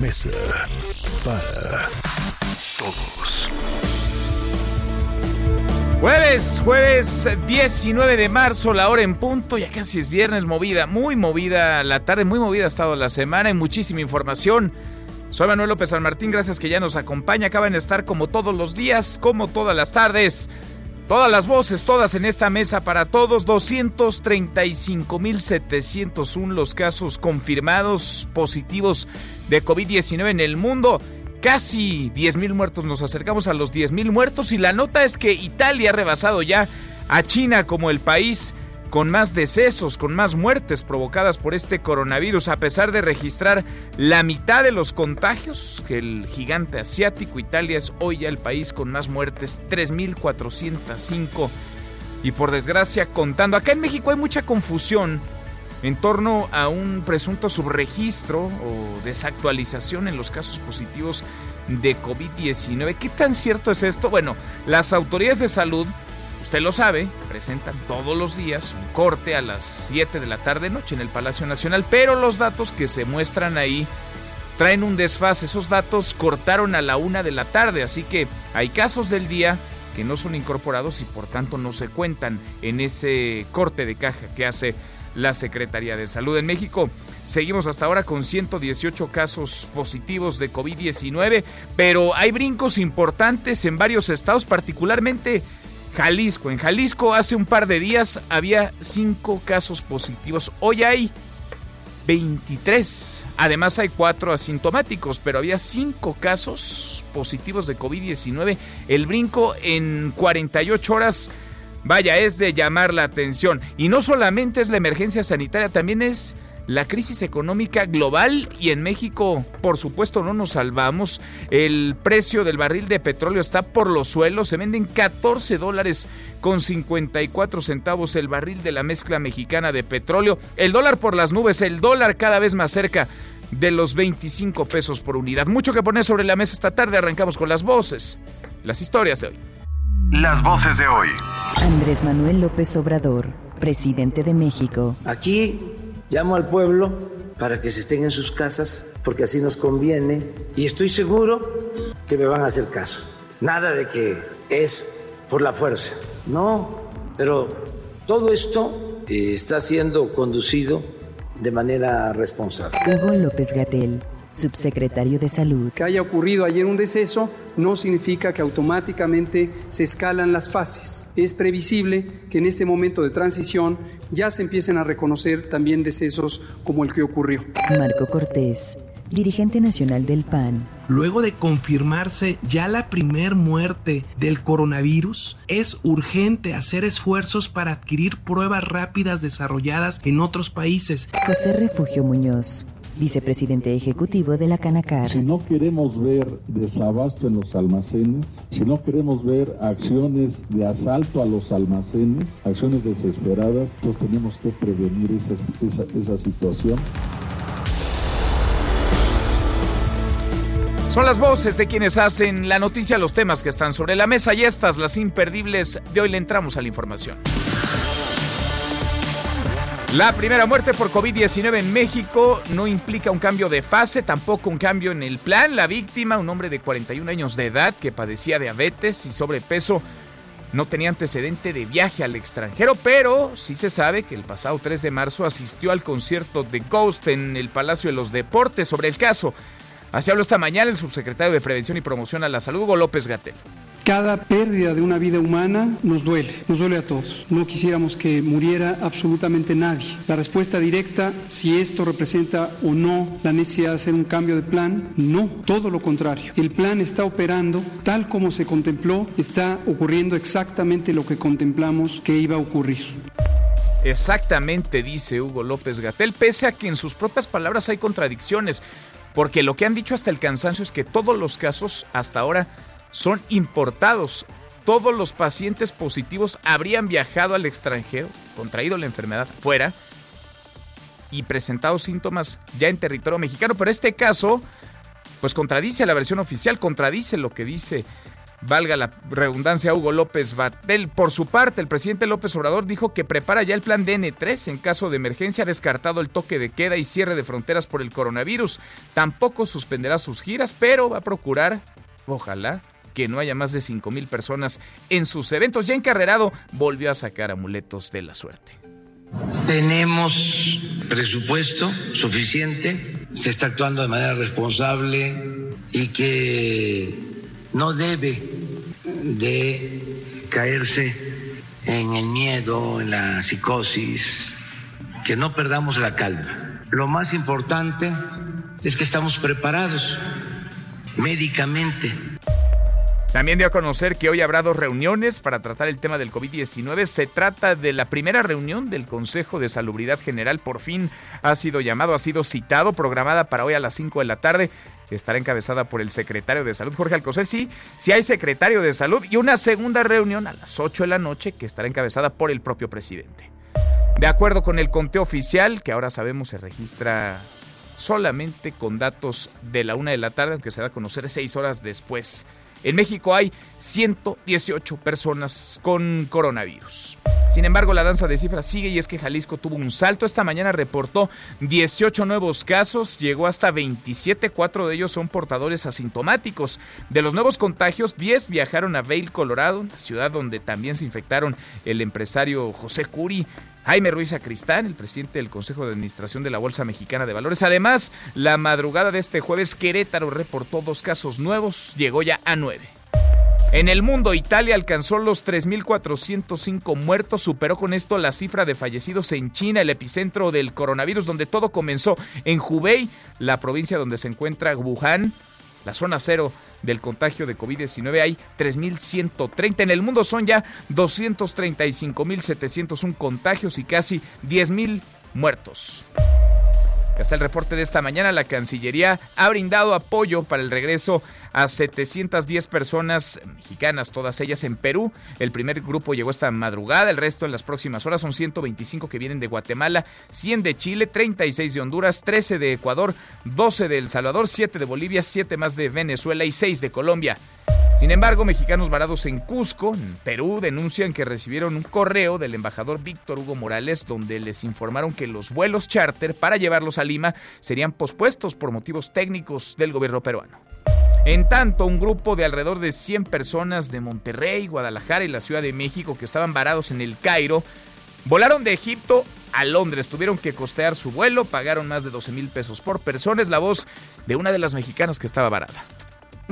Mesa para Todos. Jueves, jueves 19 de marzo, la hora en punto, ya casi es viernes, movida, muy movida la tarde, muy movida ha estado la semana y muchísima información. Soy Manuel López San Martín, gracias que ya nos acompaña, acaban de estar como todos los días, como todas las tardes. Todas las voces, todas en esta mesa para todos, 235.701 los casos confirmados positivos de COVID-19 en el mundo. Casi 10.000 muertos, nos acercamos a los 10.000 muertos y la nota es que Italia ha rebasado ya a China como el país con más decesos, con más muertes provocadas por este coronavirus, a pesar de registrar la mitad de los contagios que el gigante asiático. Italia es hoy ya el país con más muertes, 3.405. Y por desgracia, contando. Acá en México hay mucha confusión en torno a un presunto subregistro o desactualización en los casos positivos de COVID-19. ¿Qué tan cierto es esto? Bueno, las autoridades de salud, usted lo sabe, presentan todos los días un corte a las 7 de la tarde noche en el Palacio Nacional, pero los datos que se muestran ahí traen un desfase. Esos datos cortaron a la una de la tarde, así que hay casos del día que no son incorporados y por tanto no se cuentan en ese corte de caja que hace la Secretaría de Salud en México. Seguimos hasta ahora con 118 casos positivos de COVID-19, pero hay brincos importantes en varios estados, particularmente Jalisco. En Jalisco hace un par de días había 5 casos positivos. Hoy hay 23. Además hay 4 asintomáticos, pero había 5 casos positivos de COVID-19. El brinco en 48 horas Vaya, es de llamar la atención. Y no solamente es la emergencia sanitaria, también es la crisis económica global y en México, por supuesto, no nos salvamos. El precio del barril de petróleo está por los suelos, se venden 14 dólares con 54 centavos el barril de la mezcla mexicana de petróleo. El dólar por las nubes, el dólar cada vez más cerca de los 25 pesos por unidad. Mucho que poner sobre la mesa esta tarde, arrancamos con las voces, las historias de hoy. Las voces de hoy. Andrés Manuel López Obrador, presidente de México. Aquí llamo al pueblo para que se estén en sus casas, porque así nos conviene, y estoy seguro que me van a hacer caso. Nada de que es por la fuerza, no, pero todo esto eh, está siendo conducido de manera responsable. Hugo López Gatel, subsecretario de Salud. Que haya ocurrido ayer un deceso no significa que automáticamente se escalan las fases. Es previsible que en este momento de transición ya se empiecen a reconocer también decesos como el que ocurrió. Marco Cortés, dirigente nacional del PAN. Luego de confirmarse ya la primer muerte del coronavirus, es urgente hacer esfuerzos para adquirir pruebas rápidas desarrolladas en otros países. José Refugio Muñoz, vicepresidente ejecutivo de la Canacar. Si no queremos ver desabasto en los almacenes, si no queremos ver acciones de asalto a los almacenes, acciones desesperadas, entonces tenemos que prevenir esa, esa, esa situación. Son las voces de quienes hacen la noticia, los temas que están sobre la mesa y estas, las imperdibles de hoy le entramos a la información. La primera muerte por COVID-19 en México no implica un cambio de fase, tampoco un cambio en el plan. La víctima, un hombre de 41 años de edad que padecía diabetes y sobrepeso, no tenía antecedente de viaje al extranjero, pero sí se sabe que el pasado 3 de marzo asistió al concierto de Ghost en el Palacio de los Deportes. Sobre el caso, así habló esta mañana el subsecretario de Prevención y Promoción a la Salud, Hugo López Gatel. Cada pérdida de una vida humana nos duele, nos duele a todos. No quisiéramos que muriera absolutamente nadie. La respuesta directa, si esto representa o no la necesidad de hacer un cambio de plan, no, todo lo contrario. El plan está operando tal como se contempló, está ocurriendo exactamente lo que contemplamos que iba a ocurrir. Exactamente, dice Hugo López Gatel, pese a que en sus propias palabras hay contradicciones. Porque lo que han dicho hasta el cansancio es que todos los casos hasta ahora son importados. Todos los pacientes positivos habrían viajado al extranjero, contraído la enfermedad fuera y presentado síntomas ya en territorio mexicano. Pero este caso, pues contradice la versión oficial, contradice lo que dice valga la redundancia, Hugo López Batel. Por su parte, el presidente López Obrador dijo que prepara ya el plan DN3 en caso de emergencia, ha descartado el toque de queda y cierre de fronteras por el coronavirus. Tampoco suspenderá sus giras, pero va a procurar, ojalá, que no haya más de 5 mil personas en sus eventos. Ya encarrerado volvió a sacar amuletos de la suerte. Tenemos presupuesto suficiente, se está actuando de manera responsable y que no debe de caerse en el miedo, en la psicosis, que no perdamos la calma. Lo más importante es que estamos preparados médicamente también dio a conocer que hoy habrá dos reuniones para tratar el tema del COVID-19. Se trata de la primera reunión del Consejo de Salubridad General. Por fin ha sido llamado, ha sido citado, programada para hoy a las 5 de la tarde. Estará encabezada por el secretario de Salud, Jorge Alcocer. Sí, sí hay secretario de Salud. Y una segunda reunión a las 8 de la noche que estará encabezada por el propio presidente. De acuerdo con el conteo oficial, que ahora sabemos se registra solamente con datos de la una de la tarde, aunque se da a conocer seis horas después. En México hay 118 personas con coronavirus. Sin embargo, la danza de cifras sigue y es que Jalisco tuvo un salto. Esta mañana reportó 18 nuevos casos, llegó hasta 27, cuatro de ellos son portadores asintomáticos. De los nuevos contagios, 10 viajaron a Vail, Colorado, la ciudad donde también se infectaron el empresario José Curi. Jaime Ruiz Acristán, el presidente del Consejo de Administración de la Bolsa Mexicana de Valores. Además, la madrugada de este jueves, Querétaro reportó dos casos nuevos, llegó ya a nueve. En el mundo, Italia alcanzó los 3.405 muertos, superó con esto la cifra de fallecidos en China, el epicentro del coronavirus, donde todo comenzó en Hubei, la provincia donde se encuentra Wuhan, la zona cero del contagio de COVID-19 hay 3.130. En el mundo son ya 235.701 contagios y casi 10.000 muertos. Hasta el reporte de esta mañana, la Cancillería ha brindado apoyo para el regreso a 710 personas mexicanas, todas ellas en Perú. El primer grupo llegó esta madrugada, el resto en las próximas horas son 125 que vienen de Guatemala, 100 de Chile, 36 de Honduras, 13 de Ecuador, 12 de El Salvador, 7 de Bolivia, 7 más de Venezuela y 6 de Colombia. Sin embargo, mexicanos varados en Cusco, en Perú, denuncian que recibieron un correo del embajador Víctor Hugo Morales donde les informaron que los vuelos charter para llevarlos a Lima serían pospuestos por motivos técnicos del gobierno peruano. En tanto, un grupo de alrededor de 100 personas de Monterrey, Guadalajara y la Ciudad de México que estaban varados en el Cairo, volaron de Egipto a Londres. Tuvieron que costear su vuelo, pagaron más de 12 mil pesos por persona. Es la voz de una de las mexicanas que estaba varada.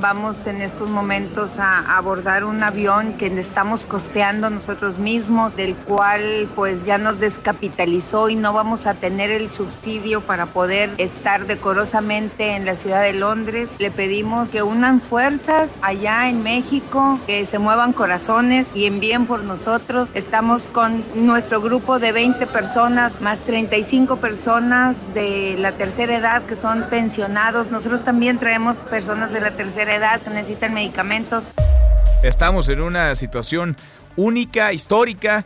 Vamos en estos momentos a abordar un avión que estamos costeando nosotros mismos, del cual pues ya nos descapitalizó y no vamos a tener el subsidio para poder estar decorosamente en la ciudad de Londres. Le pedimos que unan fuerzas allá en México, que se muevan corazones y envíen por nosotros. Estamos con nuestro grupo de 20 personas más 35 personas de la tercera edad que son pensionados. Nosotros también traemos personas de la tercera edad necesitan medicamentos. Estamos en una situación única, histórica,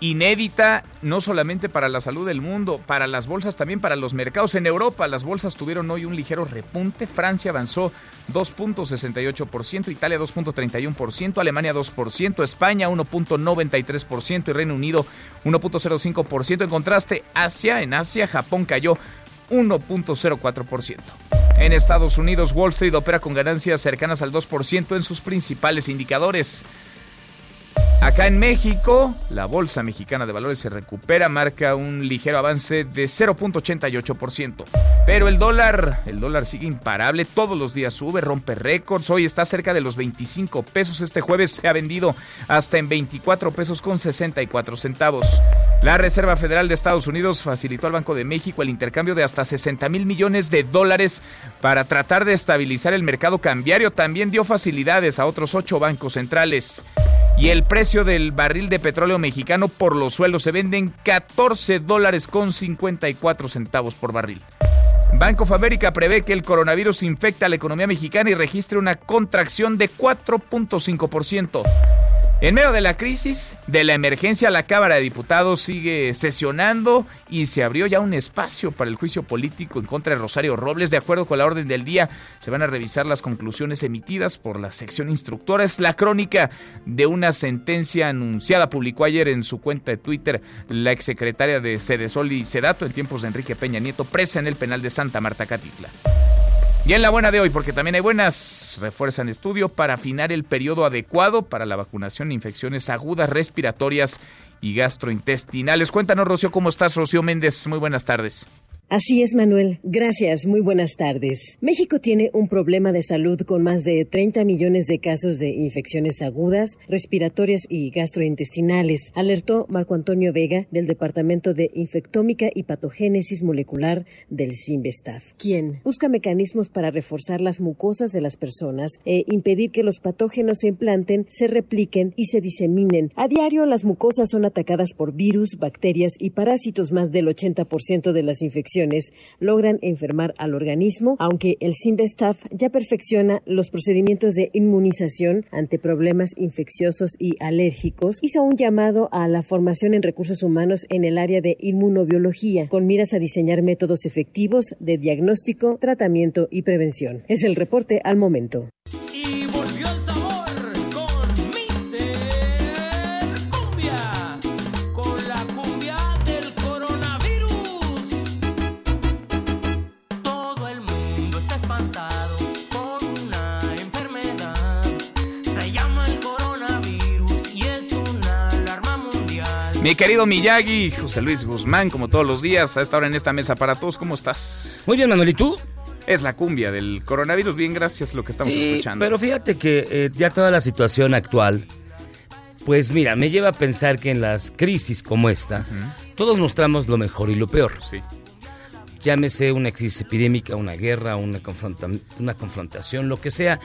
inédita, no solamente para la salud del mundo, para las bolsas, también para los mercados. En Europa las bolsas tuvieron hoy un ligero repunte. Francia avanzó 2.68%, Italia 2.31%, Alemania 2%, España 1.93% y Reino Unido 1.05%. En contraste, Asia, en Asia, Japón cayó 1.04%. En Estados Unidos, Wall Street opera con ganancias cercanas al 2% en sus principales indicadores. Acá en México, la Bolsa Mexicana de Valores se recupera, marca un ligero avance de 0.88%. Pero el dólar, el dólar sigue imparable, todos los días sube, rompe récords, hoy está cerca de los 25 pesos, este jueves se ha vendido hasta en 24 pesos con 64 centavos. La Reserva Federal de Estados Unidos facilitó al Banco de México el intercambio de hasta 60 mil millones de dólares para tratar de estabilizar el mercado cambiario, también dio facilidades a otros ocho bancos centrales. Y el precio del barril de petróleo mexicano por los suelos se vende en 14 dólares con 54 centavos por barril. Banco of America prevé que el coronavirus infecta a la economía mexicana y registre una contracción de 4.5%. En medio de la crisis, de la emergencia, la Cámara de Diputados sigue sesionando y se abrió ya un espacio para el juicio político en contra de Rosario Robles. De acuerdo con la orden del día, se van a revisar las conclusiones emitidas por la sección instructora. Es la crónica de una sentencia anunciada. Publicó ayer en su cuenta de Twitter la exsecretaria de Cedesol y Sedato en tiempos de Enrique Peña Nieto, presa en el penal de Santa Marta Catitla. Y en la buena de hoy, porque también hay buenas, refuerzan estudio para afinar el periodo adecuado para la vacunación de infecciones agudas respiratorias y gastrointestinales. Cuéntanos, Rocío, ¿cómo estás? Rocío Méndez, muy buenas tardes. Así es, Manuel. Gracias. Muy buenas tardes. México tiene un problema de salud con más de 30 millones de casos de infecciones agudas, respiratorias y gastrointestinales, alertó Marco Antonio Vega del Departamento de Infectómica y Patogénesis Molecular del CIMBESTAF, quien busca mecanismos para reforzar las mucosas de las personas e impedir que los patógenos se implanten, se repliquen y se diseminen. A diario, las mucosas son atacadas por virus, bacterias y parásitos. Más del 80% de las infecciones logran enfermar al organismo, aunque el SIMBESTAF ya perfecciona los procedimientos de inmunización ante problemas infecciosos y alérgicos, hizo un llamado a la formación en recursos humanos en el área de inmunobiología, con miras a diseñar métodos efectivos de diagnóstico, tratamiento y prevención. Es el reporte al momento. Mi querido Miyagi, José Luis Guzmán, como todos los días, a esta hora en esta mesa para todos, ¿cómo estás? Muy bien, Manuel, ¿y tú? Es la cumbia del coronavirus, bien, gracias lo que estamos sí, escuchando. Pero fíjate que eh, ya toda la situación actual, pues mira, me lleva a pensar que en las crisis como esta, todos mostramos lo mejor y lo peor. Sí. Llámese una crisis epidémica, una guerra, una, confronta una confrontación, lo que sea,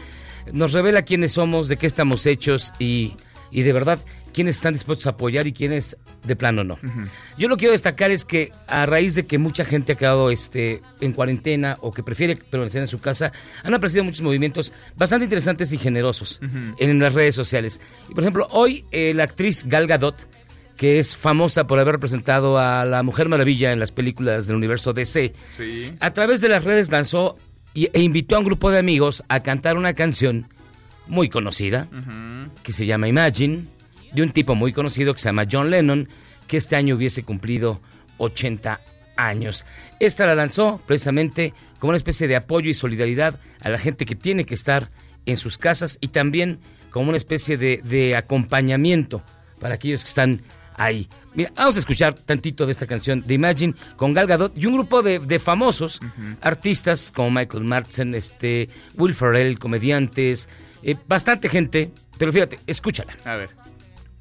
nos revela quiénes somos, de qué estamos hechos y, y de verdad quiénes están dispuestos a apoyar y quiénes de plano no. Yo lo que quiero destacar es que a raíz de que mucha gente ha quedado este, en cuarentena o que prefiere permanecer en su casa, han aparecido muchos movimientos bastante interesantes y generosos en las redes sociales. Y por ejemplo, hoy eh, la actriz Gal Gadot, que es famosa por haber representado a la Mujer Maravilla en las películas del universo DC, a través de las redes lanzó e invitó a un grupo de amigos a cantar una canción muy conocida que se llama Imagine de un tipo muy conocido que se llama John Lennon, que este año hubiese cumplido 80 años. Esta la lanzó precisamente como una especie de apoyo y solidaridad a la gente que tiene que estar en sus casas y también como una especie de, acompañamiento para aquellos que están ahí. Mira, vamos a escuchar tantito de esta canción de Imagine con Gal Gadot y un grupo de, famosos artistas como Michael Martin, este, Will Ferrell, comediantes, eh, bastante gente, pero fíjate, escúchala. A ver.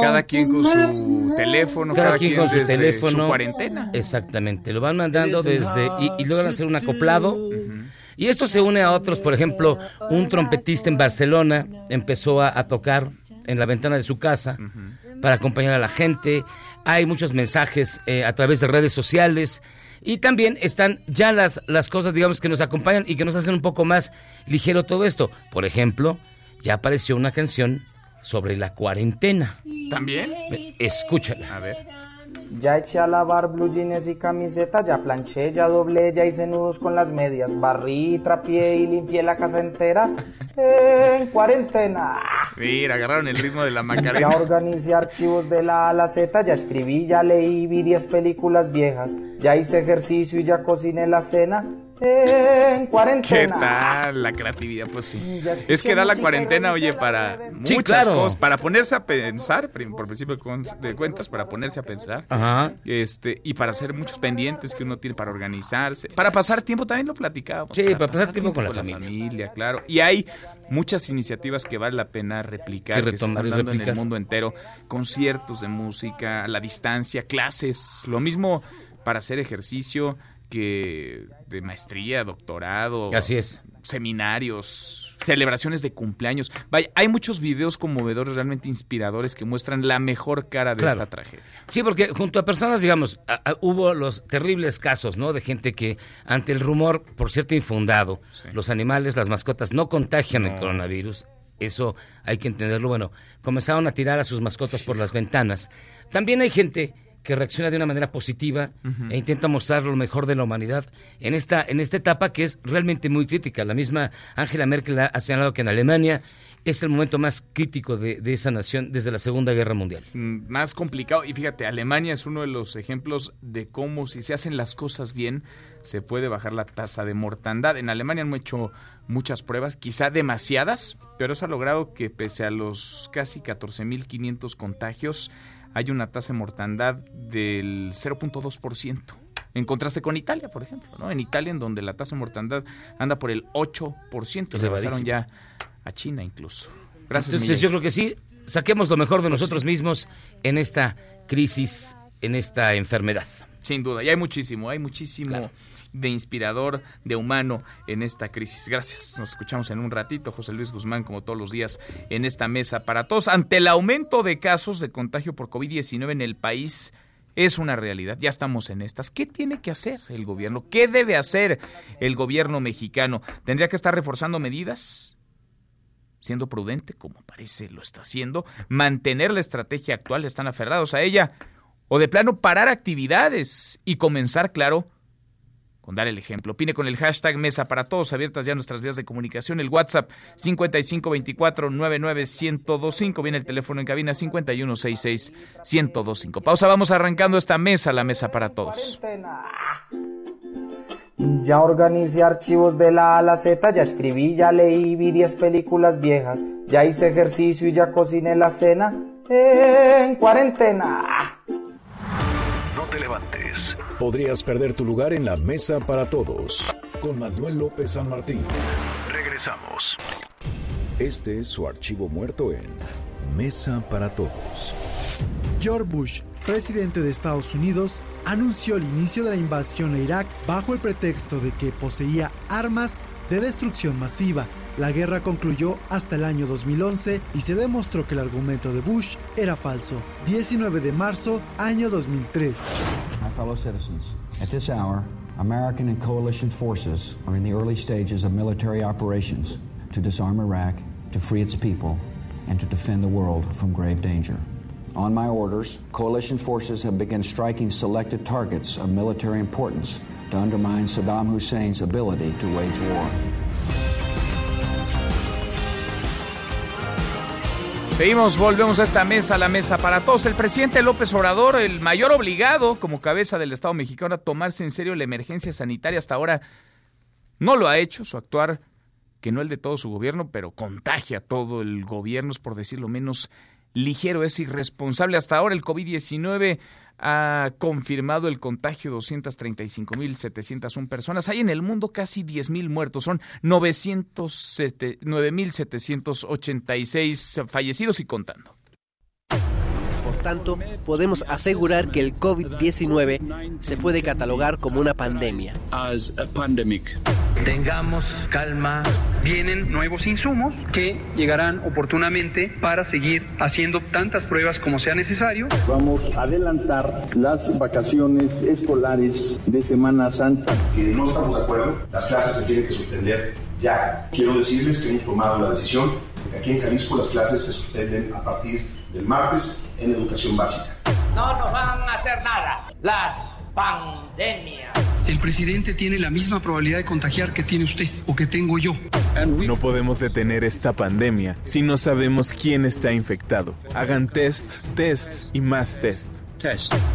Cada quien con su teléfono, cada, quien, con su teléfono, su cuarentena. Exactamente, lo van mandando desde y, logran hacer un acoplado. Y esto se une a otros, por ejemplo, un trompetista en Barcelona empezó a, tocar en la ventana de su casa para acompañar a la gente. Hay muchos mensajes eh, a través de redes sociales. Y también están ya las, las cosas, digamos, que nos acompañan y que nos hacen un poco más ligero todo esto. Por ejemplo, ya apareció una canción sobre la cuarentena. ¿También? Escúchala. A ver. Ya eché a lavar blue jeans y camiseta, ya planché, ya doblé, ya hice nudos con las medias, barrí, trapié y limpié la casa entera en cuarentena. Mira, agarraron el ritmo de la Macarena. Ya organicé archivos de la A a la Z, ya escribí, ya leí, vi 10 películas viejas, ya hice ejercicio y ya cociné la cena en ¿Qué cuarentena. tal la creatividad? Pues sí. Escuché Es que da la cuarentena, oye, la para Sí, muchas claro. cosas, para ponerse a pensar, por principio de con- cuentas, para ponerse a pensar, Ajá. este, y para hacer muchos pendientes que uno tiene para organizarse, para pasar tiempo, también lo platicábamos. Sí, para pasar tiempo con la familia. claro. Y hay muchas iniciativas que vale la pena replicar, Que que, se están dando en replicar. el mundo entero, conciertos de música, a la distancia, clases, lo mismo para hacer ejercicio que de maestría, doctorado. Así es. Seminarios, celebraciones de cumpleaños. Vaya, hay muchos videos conmovedores, realmente inspiradores, que muestran la mejor cara de Claro. esta tragedia. Sí, porque junto a personas, digamos, a- a- hubo los terribles casos, ¿no? De gente que ante el rumor, por cierto, infundado, los animales, las mascotas no contagian el coronavirus. Eso hay que entenderlo. Bueno, comenzaron a tirar a sus mascotas por las ventanas. También hay gente que reacciona de una manera positiva e intenta mostrar lo mejor de la humanidad en esta, en esta etapa que es realmente muy crítica. La misma Angela Merkel ha ha señalado que en Alemania es el momento más crítico de, de esa nación desde la Segunda Guerra Mundial. Mm, Más complicado. Y fíjate, Alemania es uno de los ejemplos de cómo si se hacen las cosas bien, se puede bajar la tasa de mortandad. En Alemania han hecho muchas pruebas, quizá demasiadas, pero eso ha logrado que pese a los casi 14.500 contagios, hay una tasa de mortandad del 0.2%. En contraste con Italia, por ejemplo, ¿no? En Italia, en donde la tasa de mortandad anda por el 8%, le pasaron ya a China incluso. Gracias, Entonces Miguel. yo creo que sí, saquemos lo mejor de nosotros mismos en esta crisis, en esta enfermedad. Sin duda, y hay muchísimo, hay muchísimo de inspirador, de humano en esta crisis. Gracias. Nos escuchamos en un ratito, José Luis Guzmán, como todos los días, en esta mesa para todos. Ante el aumento de casos de contagio por COVID-19 en el país, es una realidad. Ya estamos en estas. ¿Qué tiene que hacer el gobierno? ¿Qué debe hacer el gobierno mexicano? ¿Tendría que estar reforzando medidas? Siendo prudente, como parece lo está haciendo, mantener la estrategia actual, están aferrados a ella, o de plano parar actividades y comenzar, claro, con dar el ejemplo. Opine con el hashtag Mesa para Todos, abiertas ya nuestras vías de comunicación, el WhatsApp 5524-99125, viene el teléfono en cabina 5166-1025. Pausa, vamos arrancando esta mesa, la Mesa para Todos. Ya organicé archivos de la A a la Z, ya escribí, ya leí, vi 10 películas viejas, ya hice ejercicio y ya cociné la cena en cuarentena. Podrías perder tu lugar en la mesa para todos. Con Manuel López San Martín. Regresamos. Este es su archivo muerto en Mesa para Todos. George Bush, presidente de Estados Unidos, anunció el inicio de la invasión a Irak bajo el pretexto de que poseía armas de destrucción masiva. La guerra concluyó hasta el año 2011 y se demostró que el argumento de Bush era falso. 19 de marzo, año 2003. My fellow citizens, at this hour, American and coalition forces are in the early stages of military operations to disarm Iraq, to free its people, and to defend the world from grave danger. On my orders, coalition forces have begun striking selected targets of military importance to undermine Saddam Hussein's ability to wage war. Seguimos, volvemos a esta mesa, la mesa para todos. El presidente López Obrador, el mayor obligado como cabeza del Estado mexicano a tomarse en serio la emergencia sanitaria, hasta ahora no lo ha hecho. Su actuar, que no el de todo su gobierno, pero contagia a todo el gobierno, es por decirlo menos ligero, es irresponsable. Hasta ahora el COVID-19 ha confirmado el contagio de 235.701 personas. Hay en el mundo casi 10.000 muertos, son 907 9.786 fallecidos y contando. Tanto, podemos asegurar que el COVID-19 se puede catalogar como una pandemia. Tengamos calma. Vienen nuevos insumos que llegarán oportunamente para seguir haciendo tantas pruebas como sea necesario. Vamos a adelantar las vacaciones escolares de Semana Santa. que no estamos de acuerdo, las clases se tienen que suspender ya. Quiero decirles que hemos tomado la decisión de que aquí en Jalisco las clases se suspenden a partir del martes en educación básica. No nos van a hacer nada las pandemias. El presidente tiene la misma probabilidad de contagiar que tiene usted o que tengo yo. No podemos detener esta pandemia si no sabemos quién está infectado. Hagan test, test y más test.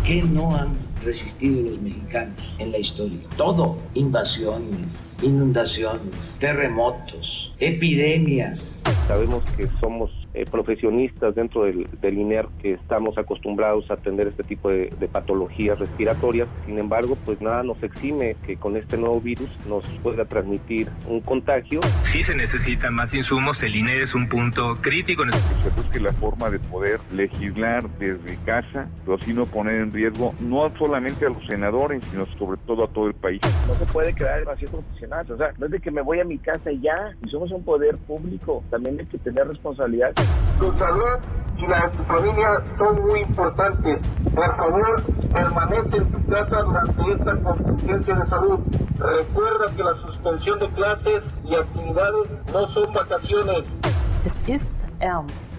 ¿Qué no han resistido los mexicanos en la historia? Todo. Invasiones, inundaciones, terremotos, epidemias. Sabemos que somos eh, profesionistas dentro del, del, INER que estamos acostumbrados a atender este tipo de, de, patologías respiratorias. Sin embargo, pues nada nos exime que con este nuevo virus nos pueda transmitir un contagio. Si se necesitan más insumos, el INER es un punto crítico. Se busque la forma de poder legislar desde casa, pero así no poner en riesgo no solamente a los senadores, sino sobre todo a todo el país. No se puede crear el vacío profesional, o sea, no es de que me voy a mi casa y ya, y somos un poder público, también hay que tener responsabilidad. Tu salud y la de tu familia son muy importantes. Por favor, permanece en tu casa durante esta contingencia de salud. Recuerda que la suspensión de clases y actividades no son vacaciones.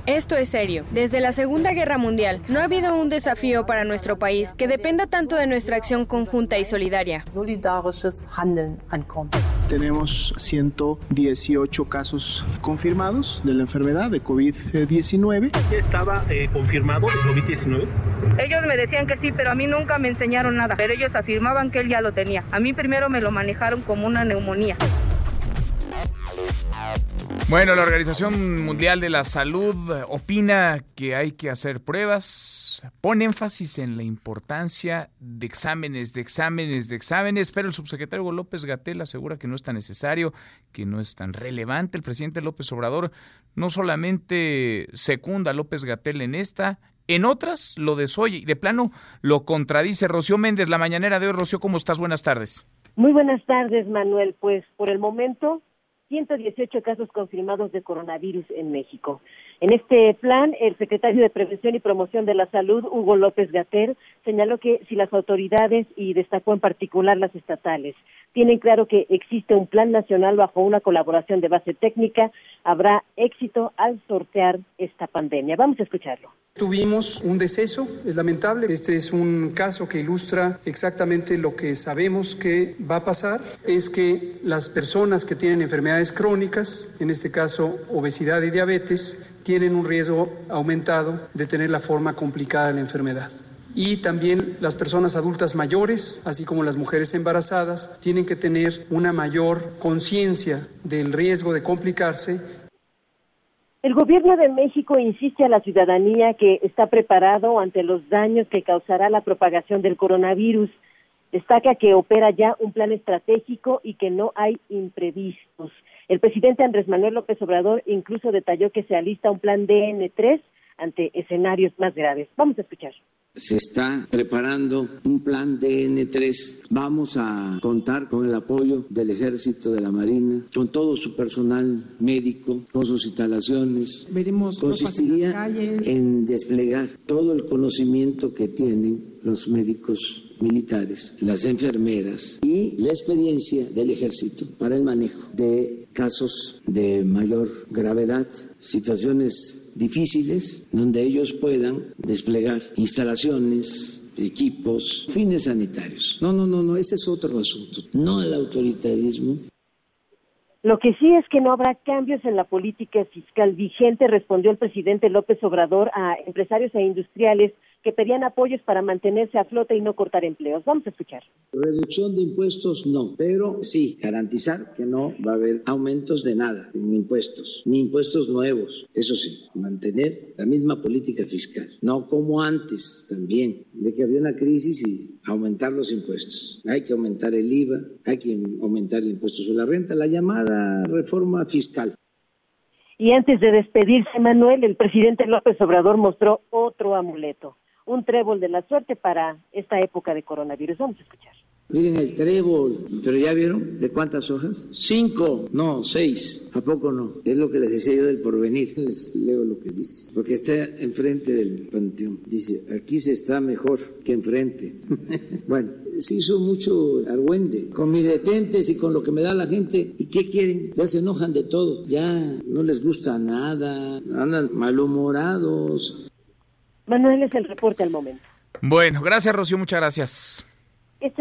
Esto es serio. Desde la Segunda Guerra Mundial no ha habido un desafío para nuestro país que dependa tanto de nuestra acción conjunta y solidaria. Tenemos 118 casos confirmados de la enfermedad de COVID-19. ¿Estaba eh, confirmado de COVID-19? Ellos me decían que sí, pero a mí nunca me enseñaron nada. Pero ellos afirmaban que él ya lo tenía. A mí primero me lo manejaron como una neumonía. Bueno, la Organización Mundial de la Salud opina que hay que hacer pruebas, pone énfasis en la importancia de exámenes, de exámenes, de exámenes, pero el subsecretario López Gatel asegura que no es tan necesario, que no es tan relevante. El presidente López Obrador no solamente secunda a López Gatel en esta, en otras lo desoye y de plano lo contradice. Rocío Méndez, la mañanera de hoy. Rocío, ¿cómo estás? Buenas tardes. Muy buenas tardes, Manuel. Pues por el momento 118 casos confirmados de coronavirus en México. En este plan, el secretario de Prevención y Promoción de la Salud, Hugo López Gater, señaló que si las autoridades, y destacó en particular las estatales, tienen claro que existe un plan nacional bajo una colaboración de base técnica, habrá éxito al sortear esta pandemia. Vamos a escucharlo. Tuvimos un deceso, es lamentable. Este es un caso que ilustra exactamente lo que sabemos que va a pasar, es que las personas que tienen enfermedades crónicas, en este caso obesidad y diabetes, tienen un riesgo aumentado de tener la forma complicada de la enfermedad. Y también las personas adultas mayores, así como las mujeres embarazadas, tienen que tener una mayor conciencia del riesgo de complicarse el gobierno de México insiste a la ciudadanía que está preparado ante los daños que causará la propagación del coronavirus. Destaca que opera ya un plan estratégico y que no hay imprevistos. El presidente Andrés Manuel López Obrador incluso detalló que se alista un plan DN3 ante escenarios más graves. Vamos a escuchar. Se está preparando un plan DN3. Vamos a contar con el apoyo del Ejército, de la Marina, con todo su personal médico, con sus instalaciones. Veremos Consistiría en, en desplegar todo el conocimiento que tienen los médicos militares, las enfermeras y la experiencia del ejército para el manejo de casos de mayor gravedad, situaciones difíciles donde ellos puedan desplegar instalaciones, equipos, fines sanitarios. No, no, no, no, ese es otro asunto. No el autoritarismo. Lo que sí es que no habrá cambios en la política fiscal vigente, respondió el presidente López Obrador a empresarios e industriales que pedían apoyos para mantenerse a flote y no cortar empleos. Vamos a escuchar. Reducción de impuestos no, pero sí garantizar que no va a haber aumentos de nada en impuestos, ni impuestos nuevos. Eso sí, mantener la misma política fiscal, no como antes también, de que había una crisis y aumentar los impuestos. Hay que aumentar el IVA, hay que aumentar el impuesto sobre la renta, la llamada reforma fiscal. Y antes de despedirse, Manuel, el presidente López Obrador mostró otro amuleto un trébol de la suerte para esta época de coronavirus. Vamos a escuchar. Miren el trébol, pero ya vieron de cuántas hojas? Cinco, no, seis. ¿A poco no? Es lo que les decía yo del porvenir. Les leo lo que dice. Porque está enfrente del panteón. Dice, aquí se está mejor que enfrente. bueno, se hizo mucho argüende con mis detentes y con lo que me da la gente. ¿Y qué quieren? Ya se enojan de todo. Ya no les gusta nada. Andan malhumorados. Manuel es el reporte al momento. Bueno, gracias Rocío, muchas gracias.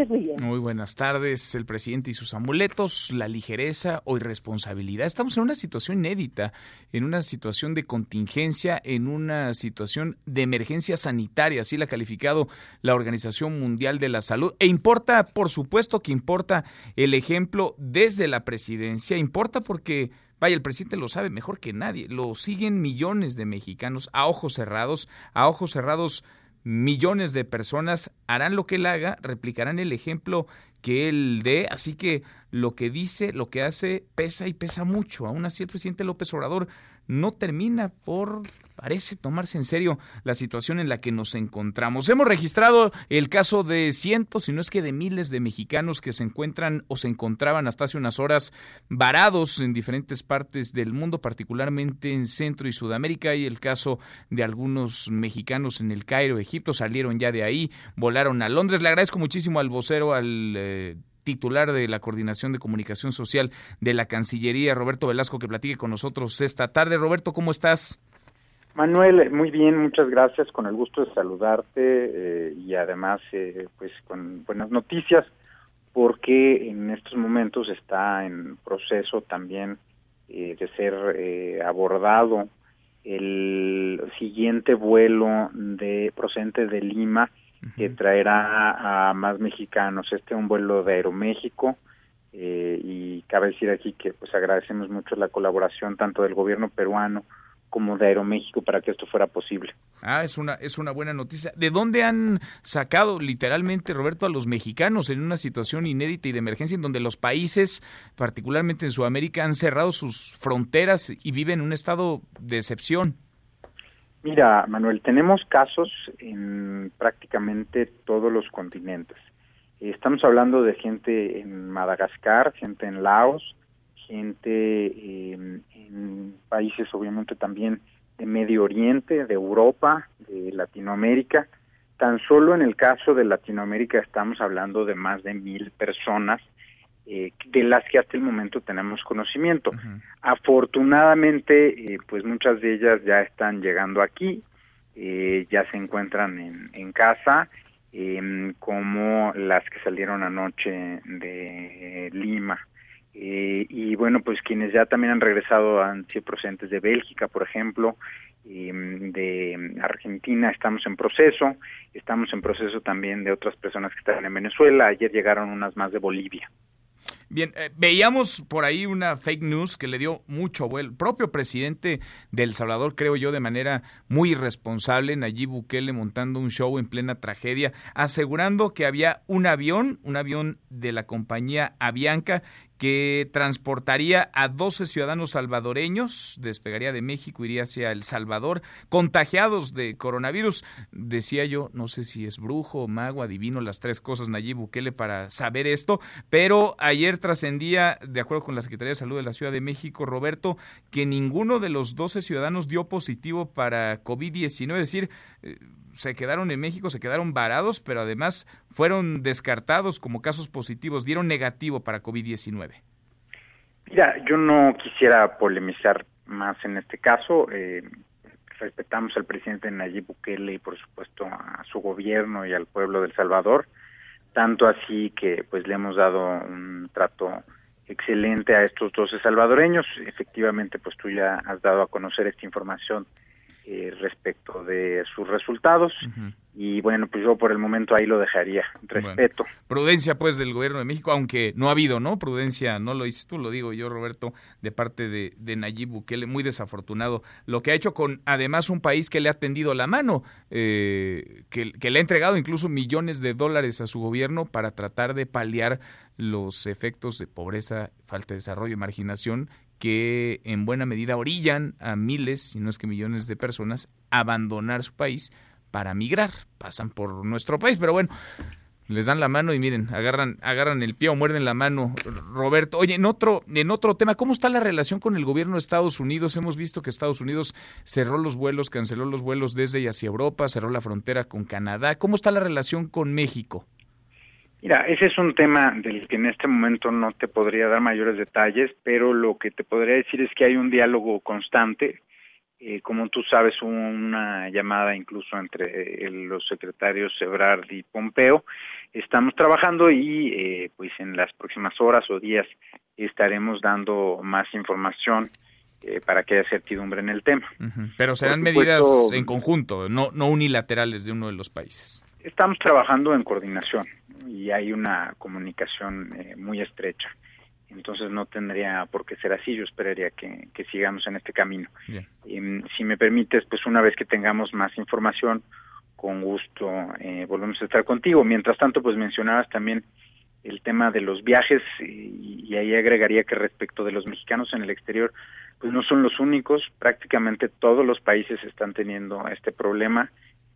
Muy bien. Muy buenas tardes, el presidente y sus amuletos, la ligereza o irresponsabilidad. Estamos en una situación inédita, en una situación de contingencia, en una situación de emergencia sanitaria, así la ha calificado la Organización Mundial de la Salud. E importa, por supuesto que importa el ejemplo desde la presidencia, importa porque Vaya, el presidente lo sabe mejor que nadie. Lo siguen millones de mexicanos a ojos cerrados, a ojos cerrados millones de personas harán lo que él haga, replicarán el ejemplo que él dé, así que lo que dice, lo que hace, pesa y pesa mucho. Aún así, el presidente López Obrador no termina por, parece, tomarse en serio la situación en la que nos encontramos. Hemos registrado el caso de cientos, si no es que de miles de mexicanos que se encuentran o se encontraban hasta hace unas horas varados en diferentes partes del mundo, particularmente en Centro y Sudamérica, y el caso de algunos mexicanos en el Cairo, Egipto, salieron ya de ahí, volaron a Londres. Le agradezco muchísimo al vocero, al... Eh, titular de la Coordinación de Comunicación Social de la Cancillería, Roberto Velasco, que platique con nosotros esta tarde. Roberto, ¿cómo estás? Manuel, muy bien, muchas gracias, con el gusto de saludarte eh, y además eh, pues con buenas noticias porque en estos momentos está en proceso también eh, de ser abordado el siguiente vuelo de procedente de Lima que traerá a más mexicanos. Este es un vuelo de Aeroméxico eh, y cabe decir aquí que pues agradecemos mucho la colaboración tanto del gobierno peruano como de Aeroméxico para que esto fuera posible. Ah, es una es una buena noticia. ¿De dónde han sacado literalmente Roberto a los mexicanos en una situación inédita y de emergencia en donde los países, particularmente en Sudamérica, han cerrado sus fronteras y viven en un estado de excepción? Mira, Manuel, tenemos casos en prácticamente todos los continentes. Estamos hablando de gente en Madagascar, gente en Laos, gente en, países obviamente también de Medio Oriente, de Europa, de Latinoamérica. Tan solo en el caso de Latinoamérica estamos hablando de más de mil personas eh, de las que hasta el momento tenemos conocimiento. Afortunadamente, eh, pues muchas de ellas ya están llegando aquí, eh, ya se encuentran en, en casa, em, como las que salieron anoche de Lima. Y bueno, pues quienes ya también han regresado han sido procedentes de Bélgica, por ejemplo, em, de Argentina, estamos en proceso, estamos en proceso también de otras personas que están en Venezuela, ayer llegaron unas más de Bolivia. Bien, eh, veíamos por ahí una fake news que le dio mucho vuelo. El propio presidente de El Salvador, creo yo, de manera muy irresponsable, Nayib Bukele montando un show en plena tragedia, asegurando que había un avión, un avión de la compañía Avianca, que transportaría a 12 ciudadanos salvadoreños, despegaría de México, iría hacia El Salvador, contagiados de coronavirus. Decía yo, no sé si es brujo, mago, adivino, las tres cosas Nayib Bukele para saber esto, pero ayer trascendía, de acuerdo con la Secretaría de Salud de la Ciudad de México, Roberto, que ninguno de los 12 ciudadanos dio positivo para COVID-19, es decir, eh, se quedaron en México, se quedaron varados, pero además fueron descartados como casos positivos, dieron negativo para COVID-19. Mira, yo no quisiera polemizar más en este caso. Eh, respetamos al presidente Nayib Bukele y por supuesto a su gobierno y al pueblo del Salvador, tanto así que pues le hemos dado un trato excelente a estos 12 salvadoreños. Efectivamente, pues tú ya has dado a conocer esta información eh, respecto de sus resultados. Y bueno pues yo por el momento ahí lo dejaría. Respeto. prudencia pues del gobierno de México aunque no ha habido no prudencia no lo dices tú lo digo yo Roberto de parte de, de Nayib Bukele muy desafortunado lo que ha hecho con además un país que le ha tendido la mano eh, que, que le ha entregado incluso millones de dólares a su gobierno para tratar de paliar los efectos de pobreza falta de desarrollo y marginación que en buena medida orillan a miles, si no es que millones de personas a abandonar su país para migrar. Pasan por nuestro país, pero bueno, les dan la mano y miren, agarran, agarran el pie o muerden la mano. Roberto, oye, en otro, en otro tema, ¿cómo está la relación con el gobierno de Estados Unidos? Hemos visto que Estados Unidos cerró los vuelos, canceló los vuelos desde y hacia Europa, cerró la frontera con Canadá. ¿Cómo está la relación con México? Mira, ese es un tema del que en este momento no te podría dar mayores detalles, pero lo que te podría decir es que hay un diálogo constante Eh, como tú sabes, hubo una llamada incluso entre eh, los secretarios Ebrard y Pompeo. Estamos trabajando y eh, pues en las próximas horas o días estaremos dando más información para que haya certidumbre en el tema. Pero serán medidas en conjunto, no, no unilaterales de uno de los países. Estamos trabajando en coordinación y hay una comunicación muy estrecha entonces no tendría por qué ser así, yo esperaría que, sigamos en este camino. Em, si me permites, pues una vez que tengamos más información, con gusto eh, volvemos a estar contigo. Mientras tanto, pues mencionabas también el tema de los viajes y, y ahí agregaría que respecto de los mexicanos en el exterior, pues no son los únicos, prácticamente todos los países están teniendo este problema.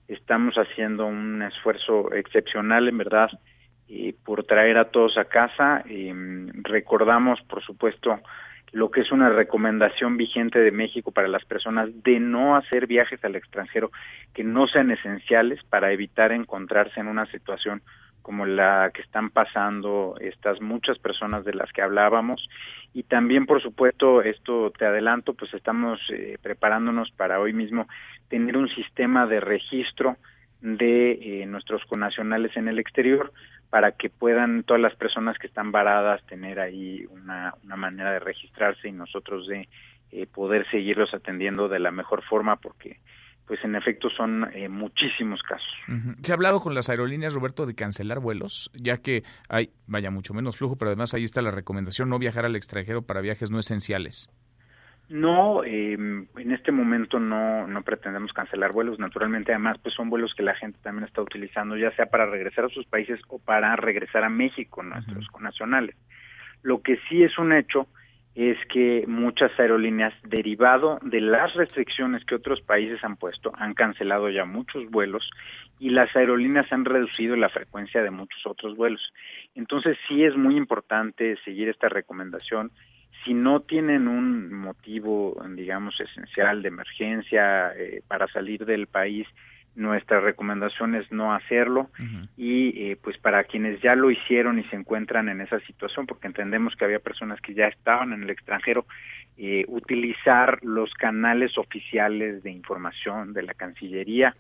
Estamos haciendo un esfuerzo excepcional, en verdad, por traer a todos a casa. recordamos, por supuesto, lo que es una recomendación vigente de México para las personas de no hacer viajes al extranjero que no sean esenciales para evitar encontrarse en una situación como la que están pasando estas muchas personas de las que hablábamos y también por supuesto esto te adelanto pues estamos eh, preparándonos para hoy mismo tener un sistema de registro de eh, nuestros conacionales en el exterior para que puedan todas las personas que están varadas tener ahí una, una manera de registrarse y nosotros de eh, poder seguirlos atendiendo de la mejor forma porque pues en efecto son eh, muchísimos casos. ¿Se ha hablado con las aerolíneas, Roberto, de cancelar vuelos? Ya que hay, vaya, mucho menos flujo, pero además ahí está la recomendación no viajar al extranjero para viajes no esenciales. No, eh, en este momento no, no pretendemos cancelar vuelos. Naturalmente, además, pues son vuelos que la gente también está utilizando, ya sea para regresar a sus países o para regresar a México, nuestros connacionales. Lo que sí es un hecho es que muchas aerolíneas, derivado de las restricciones que otros países han puesto, han cancelado ya muchos vuelos y las aerolíneas han reducido la frecuencia de muchos otros vuelos. Entonces sí es muy importante seguir esta recomendación si no tienen un motivo, digamos, esencial de emergencia eh, para salir del país, nuestra recomendación es no hacerlo y eh, pues para quienes ya lo hicieron y se encuentran en esa situación, porque entendemos que había personas que ya estaban en el extranjero, eh, utilizar los canales oficiales de información de la Cancillería,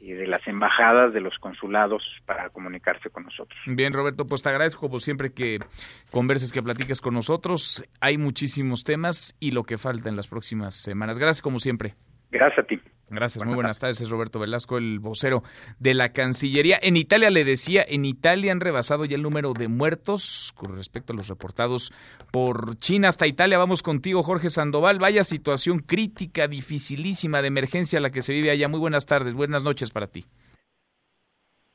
y de las embajadas, de los consulados para comunicarse con nosotros. Bien, Roberto, pues te agradezco como siempre que converses, que platiques con nosotros. Hay muchísimos temas y lo que falta en las próximas semanas. Gracias como siempre. Gracias a ti. Gracias, muy buenas tardes. Es Roberto Velasco, el vocero de la Cancillería. En Italia le decía, en Italia han rebasado ya el número de muertos con respecto a los reportados por China. Hasta Italia vamos contigo, Jorge Sandoval. Vaya situación crítica, dificilísima de emergencia la que se vive allá. Muy buenas tardes, buenas noches para ti.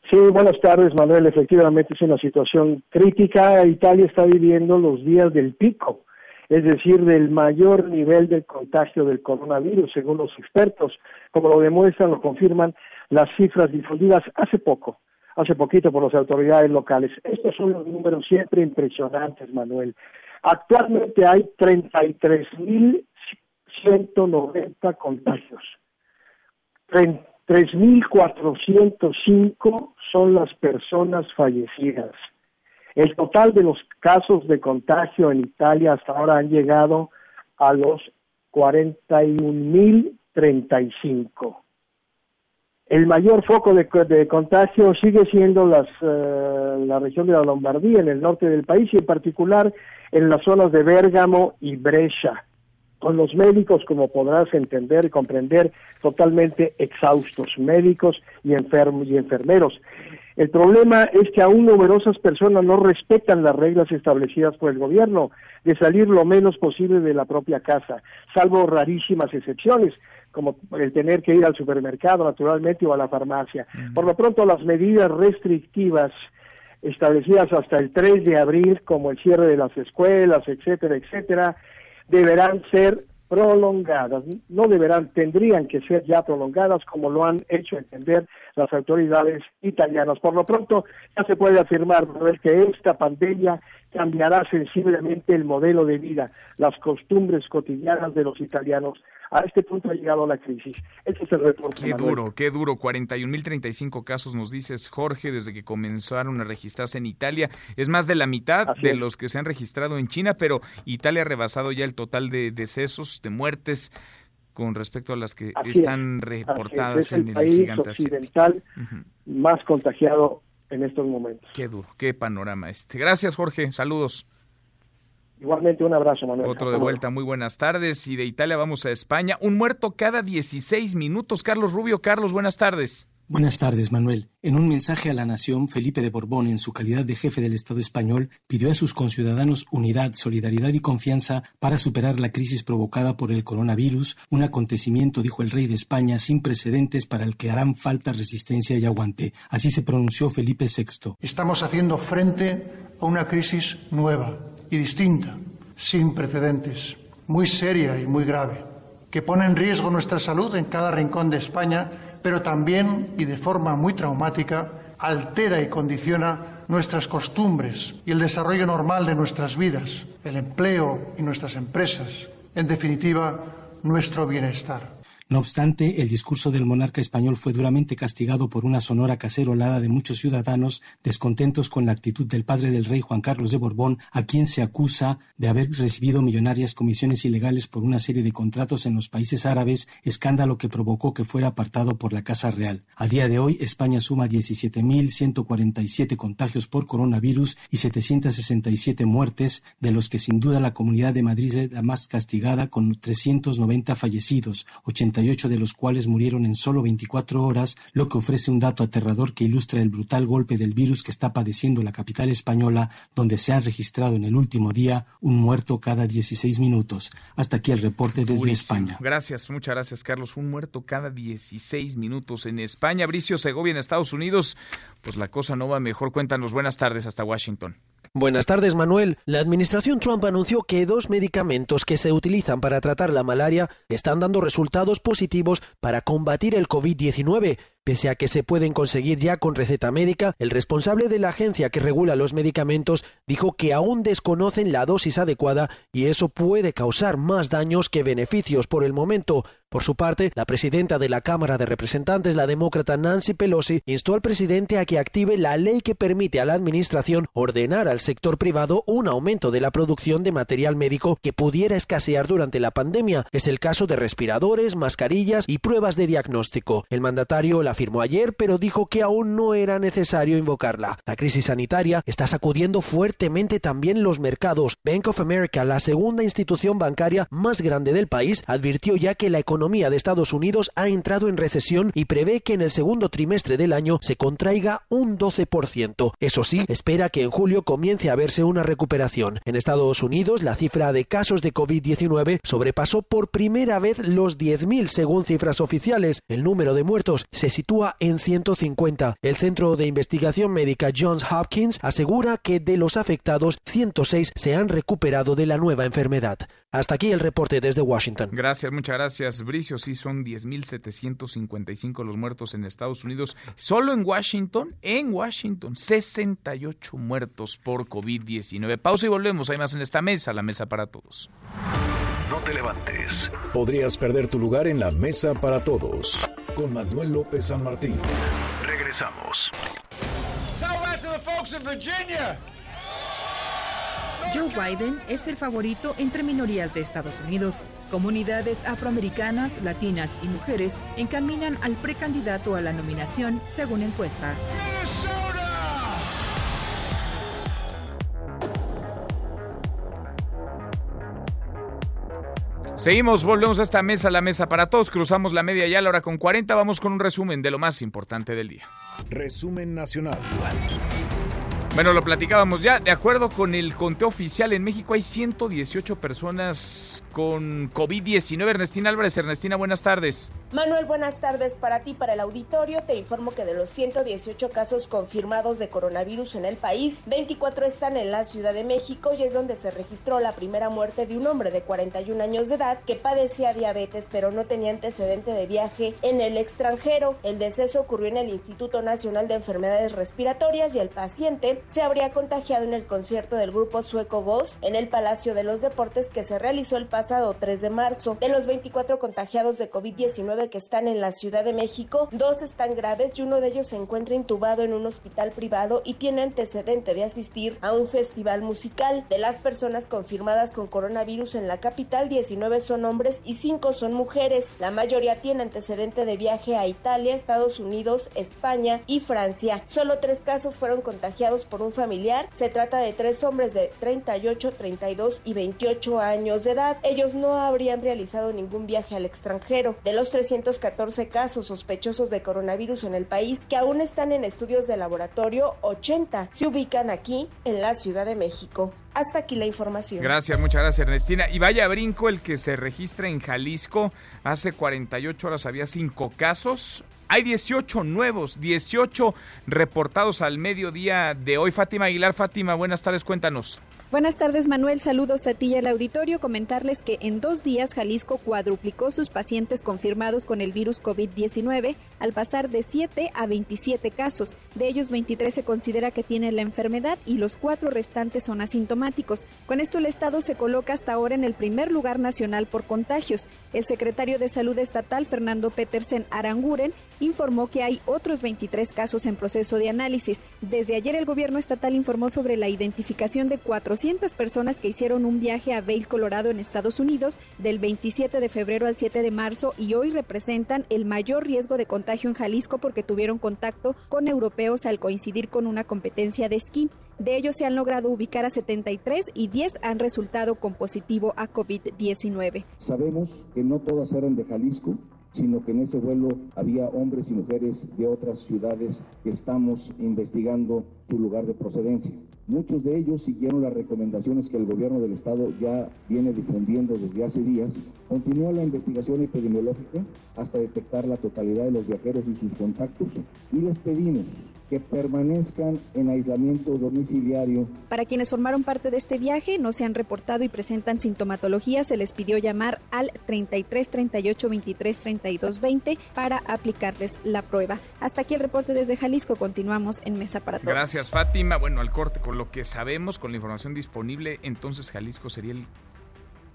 Sí, buenas tardes, Manuel. Efectivamente es una situación crítica. Italia está viviendo los días del pico es decir, del mayor nivel de contagio del coronavirus, según los expertos, como lo demuestran, lo confirman las cifras difundidas hace poco, hace poquito por las autoridades locales. Estos son los números siempre impresionantes, Manuel. Actualmente hay 33.190 contagios. 3.405 son las personas fallecidas. El total de los casos de contagio en Italia hasta ahora han llegado a los 41.035. El mayor foco de, contagio sigue siendo eh, la región de la Lombardía, en el norte del país, y en particular en las zonas de Bérgamo y Brescia, con los médicos, como podrás entender y comprender, totalmente exhaustos, médicos y, enfermos y enfermeros. El problema es que aún numerosas personas no respetan las reglas establecidas por el gobierno de salir lo menos posible de la propia casa, salvo rarísimas excepciones, como el tener que ir al supermercado naturalmente o a la farmacia. Por lo pronto, las medidas restrictivas establecidas hasta el 3 de abril, como el cierre de las escuelas, etcétera, etcétera, deberán ser prolongadas, no deberán, tendrían que ser ya prolongadas como lo han hecho entender las autoridades italianas. Por lo pronto, ya se puede afirmar que esta pandemia cambiará sensiblemente el modelo de vida, las costumbres cotidianas de los italianos. A este punto ha llegado la crisis. Este es el reporte. Qué duro, qué duro. 41.035 casos, nos dices, Jorge, desde que comenzaron a registrarse en Italia. Es más de la mitad de los que se han registrado en China, pero Italia ha rebasado ya el total de decesos, de muertes. con respecto a las que están reportadas en el, país occidental más contagiado en estos momentos. Qué duro, qué panorama este. Gracias, Jorge. Saludos. Igualmente un abrazo, Manuel. Otro de vuelta, muy buenas tardes. Y de Italia vamos a España. Un muerto cada 16 minutos. Carlos Rubio, Carlos, buenas tardes. Buenas tardes, Manuel. En un mensaje a la nación, Felipe de Borbón, en su calidad de jefe del Estado español, pidió a sus conciudadanos unidad, solidaridad y confianza para superar la crisis provocada por el coronavirus, un acontecimiento, dijo el rey de España, sin precedentes para el que harán falta resistencia y aguante. Así se pronunció Felipe VI. Estamos haciendo frente a una crisis nueva y distinta, sin precedentes, muy seria y muy grave, que pone en riesgo nuestra salud en cada rincón de España pero también, y de forma muy traumática, altera y condiciona nuestras costumbres y el desarrollo normal de nuestras vidas, el empleo y nuestras empresas, en definitiva, nuestro bienestar. No obstante, el discurso del monarca español fue duramente castigado por una sonora cacerolada de muchos ciudadanos descontentos con la actitud del padre del rey Juan Carlos de Borbón, a quien se acusa de haber recibido millonarias comisiones ilegales por una serie de contratos en los países árabes, escándalo que provocó que fuera apartado por la Casa Real. A día de hoy, España suma 17.147 contagios por coronavirus y 767 muertes, de los que sin duda la Comunidad de Madrid es la más castigada con 390 fallecidos, 80 de los cuales murieron en solo 24 horas, lo que ofrece un dato aterrador que ilustra el brutal golpe del virus que está padeciendo la capital española, donde se ha registrado en el último día un muerto cada 16 minutos. Hasta aquí el reporte desde España. Gracias, muchas gracias, Carlos. Un muerto cada 16 minutos en España. Bricio Segovia en Estados Unidos. Pues la cosa no va mejor. Cuéntanos. Buenas tardes hasta Washington. Buenas tardes, Manuel. La administración Trump anunció que dos medicamentos que se utilizan para tratar la malaria están dando resultados positivos para combatir el COVID-19. Pese a que se pueden conseguir ya con receta médica, el responsable de la agencia que regula los medicamentos dijo que aún desconocen la dosis adecuada y eso puede causar más daños que beneficios por el momento. Por su parte, la presidenta de la Cámara de Representantes, la demócrata Nancy Pelosi, instó al presidente a que active la ley que permite a la Administración ordenar al sector privado un aumento de la producción de material médico que pudiera escasear durante la pandemia. Es el caso de respiradores, mascarillas y pruebas de diagnóstico. El mandatario la afirmó ayer, pero dijo que aún no era necesario invocarla. La crisis sanitaria está sacudiendo fuertemente también los mercados. Bank of America, la segunda institución bancaria más grande del país, advirtió ya que la economía de Estados Unidos ha entrado en recesión y prevé que en el segundo trimestre del año se contraiga un 12%. Eso sí, espera que en julio comience a verse una recuperación. En Estados Unidos, la cifra de casos de COVID-19 sobrepasó por primera vez los 10.000 según cifras oficiales. El número de muertos se sitúa en 150. El Centro de Investigación Médica Johns Hopkins asegura que de los afectados, 106 se han recuperado de la nueva enfermedad. Hasta aquí el reporte desde Washington. Gracias, muchas gracias, Bricio. Sí, son 10.755 los muertos en Estados Unidos. Solo en Washington, en Washington, 68 muertos por COVID-19. Pausa y volvemos. Hay más en esta mesa, la mesa para todos. No te levantes. Podrías perder tu lugar en la mesa para todos. Con Manuel López San Martín. Regresamos. Joe Biden es el favorito entre minorías de Estados Unidos. Comunidades afroamericanas, latinas y mujeres encaminan al precandidato a la nominación según encuesta. Seguimos, volvemos a esta mesa, la mesa para todos. Cruzamos la media ya a la hora con 40. Vamos con un resumen de lo más importante del día. Resumen nacional. Bueno, lo platicábamos ya. De acuerdo con el conteo oficial, en México hay 118 personas con COVID-19. Ernestina Álvarez. Ernestina, buenas tardes. Manuel, buenas tardes para ti, para el auditorio. Te informo que de los 118 casos confirmados de coronavirus en el país, 24 están en la Ciudad de México y es donde se registró la primera muerte de un hombre de 41 años de edad que padecía diabetes pero no tenía antecedente de viaje en el extranjero. El deceso ocurrió en el Instituto Nacional de Enfermedades Respiratorias y el paciente se habría contagiado en el concierto del grupo sueco Ghost en el Palacio de los Deportes que se realizó el pasado 3 de marzo. De los 24 contagiados de COVID-19 que están en la Ciudad de México, dos están graves y uno de ellos se encuentra intubado en un hospital privado y tiene antecedente de asistir a un festival musical. De las personas confirmadas con coronavirus en la capital, 19 son hombres y 5 son mujeres. La mayoría tiene antecedente de viaje a Italia, Estados Unidos, España y Francia. Solo tres casos fueron contagiados por un familiar. Se trata de tres hombres de 38, 32 y 28 años de edad. Ellos no habrían realizado ningún viaje al extranjero. De los 314 casos sospechosos de coronavirus en el país que aún están en estudios de laboratorio, 80 se ubican aquí en la Ciudad de México. Hasta aquí la información. Gracias, muchas gracias Ernestina. Y vaya brinco el que se registra en Jalisco. Hace 48 horas había cinco casos. Hay 18 nuevos, 18 reportados al mediodía de hoy. Fátima Aguilar, Fátima, buenas tardes, cuéntanos. Buenas tardes, Manuel. Saludos a ti y al auditorio. Comentarles que en dos días Jalisco cuadruplicó sus pacientes confirmados con el virus COVID-19 al pasar de 7 a 27 casos. De ellos, 23 se considera que tienen la enfermedad y los cuatro restantes son asintomáticos. Con esto, el Estado se coloca hasta ahora en el primer lugar nacional por contagios. El secretario de Salud Estatal, Fernando Petersen Aranguren, informó que hay otros 23 casos en proceso de análisis. Desde ayer, el gobierno estatal informó sobre la identificación de 400 personas que hicieron un viaje a Vail, Colorado, en Estados Unidos, del 27 de febrero al 7 de marzo y hoy representan el mayor riesgo de contagio en Jalisco porque tuvieron contacto con europeos al coincidir con una competencia de esquí. De ellos se han logrado ubicar a 73 y 10 han resultado con positivo a COVID-19. Sabemos que no todas eran de Jalisco, sino que en ese vuelo había hombres y mujeres de otras ciudades que estamos investigando su lugar de procedencia. Muchos de ellos siguieron las recomendaciones que el gobierno del estado ya viene difundiendo desde hace días. Continúa la investigación epidemiológica hasta detectar la totalidad de los viajeros y sus contactos y les pedimos que permanezcan en aislamiento domiciliario. Para quienes formaron parte de este viaje, no se han reportado y presentan sintomatología, se les pidió llamar al 33 38 23 32 20 para aplicarles la prueba. Hasta aquí el reporte desde Jalisco. Continuamos en Mesa para Todos. Gracias, Fátima. Bueno, al corte, con lo que sabemos, con la información disponible, entonces Jalisco sería el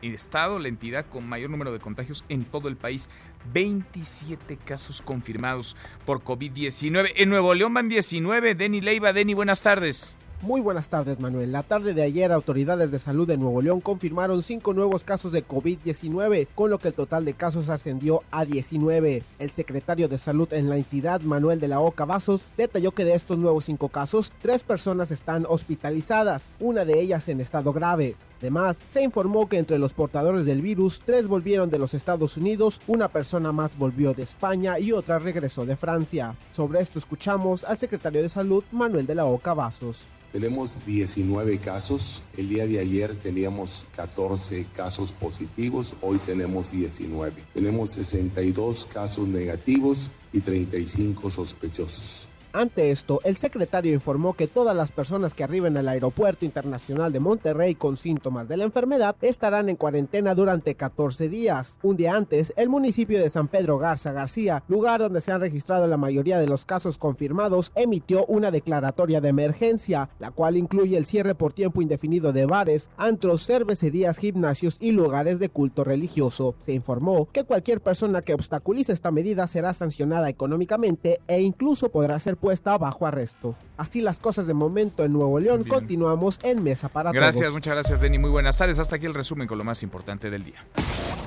estado, la entidad con mayor número de contagios en todo el país. 27 casos confirmados por COVID-19. En Nuevo León van 19. Denny Leiva. Denny, buenas tardes. Muy buenas tardes, Manuel. La tarde de ayer, autoridades de salud de Nuevo León confirmaron cinco nuevos casos de COVID-19, con lo que el total de casos ascendió a 19. El secretario de salud en la entidad, Manuel de la Oca Vasos, detalló que de estos nuevos cinco casos, tres personas están hospitalizadas, una de ellas en estado grave. Además, se informó que entre los portadores del virus, tres volvieron de los Estados Unidos, una persona más volvió de España y otra regresó de Francia. Sobre esto escuchamos al secretario de Salud, Manuel de la Oca Vasos. Tenemos 19 casos. El día de ayer teníamos 14 casos positivos, hoy tenemos 19. Tenemos 62 casos negativos y 35 sospechosos. Ante esto, el secretario informó que todas las personas que arriben al Aeropuerto Internacional de Monterrey con síntomas de la enfermedad estarán en cuarentena durante 14 días. Un día antes, el municipio de San Pedro Garza García, lugar donde se han registrado la mayoría de los casos confirmados, emitió una declaratoria de emergencia, la cual incluye el cierre por tiempo indefinido de bares, antros, cervecerías, gimnasios y lugares de culto religioso. Se informó que cualquier persona que obstaculice esta medida será sancionada económicamente e incluso podrá ser puesta bajo arresto. Así las cosas de momento en Nuevo León. Continuamos en Mesa para gracias, Todos. Gracias, muchas gracias, Denny. Muy buenas tardes. Hasta aquí el resumen con lo más importante del día.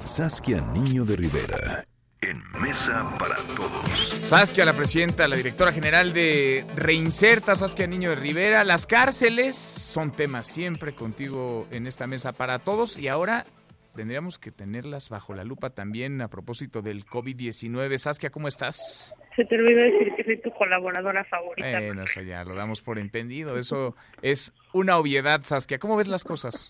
Saskia Niño de Rivera. En Mesa para Todos. Saskia, la presidenta, la directora general de Reinserta, Saskia Niño de Rivera. Las cárceles son temas siempre contigo en esta Mesa para Todos. Y ahora tendríamos que tenerlas bajo la lupa también a propósito del COVID-19. Saskia, ¿cómo estás? Se te olvidó decir que soy tu colaboradora favorita. Bueno, eso ya lo damos por entendido. Eso es una obviedad, Saskia. ¿Cómo ves las cosas?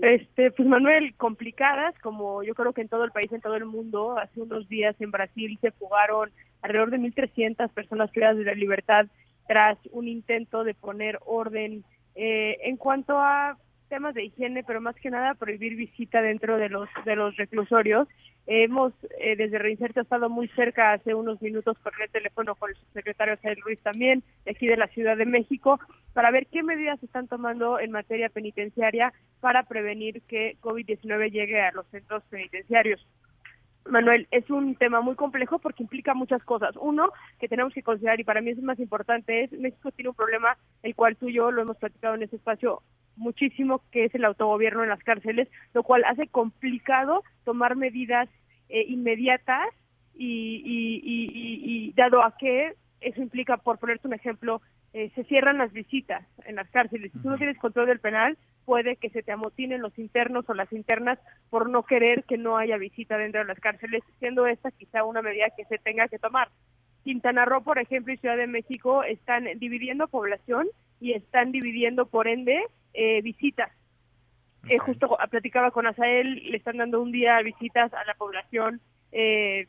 Este, pues Manuel, complicadas, como yo creo que en todo el país, en todo el mundo. Hace unos días en Brasil se fugaron alrededor de 1.300 personas privadas de la libertad tras un intento de poner orden eh, en cuanto a temas de higiene, pero más que nada prohibir visita dentro de los de los reclusorios. Hemos eh, desde Reinserta estado muy cerca hace unos minutos con el teléfono con el subsecretario Jair Ruiz también, de aquí de la Ciudad de México, para ver qué medidas se están tomando en materia penitenciaria para prevenir que COVID-19 llegue a los centros penitenciarios. Manuel, es un tema muy complejo porque implica muchas cosas. Uno, que tenemos que considerar, y para mí es más importante, es México tiene un problema, el cual tú y yo lo hemos platicado en este espacio muchísimo, que es el autogobierno en las cárceles, lo cual hace complicado tomar medidas eh, inmediatas y, y, dado a que eso implica, por ponerte un ejemplo, eh, se cierran las visitas en las cárceles. Si tú no tienes control del penal, puede que se te amotinen los internos o las internas por no querer que no haya visita dentro de las cárceles, siendo esta quizá una medida que se tenga que tomar. Quintana Roo, por ejemplo, y Ciudad de México están dividiendo población y están dividiendo, por ende, eh, visitas. Eh, justo platicaba con Asael, le están dando un día visitas a la población eh,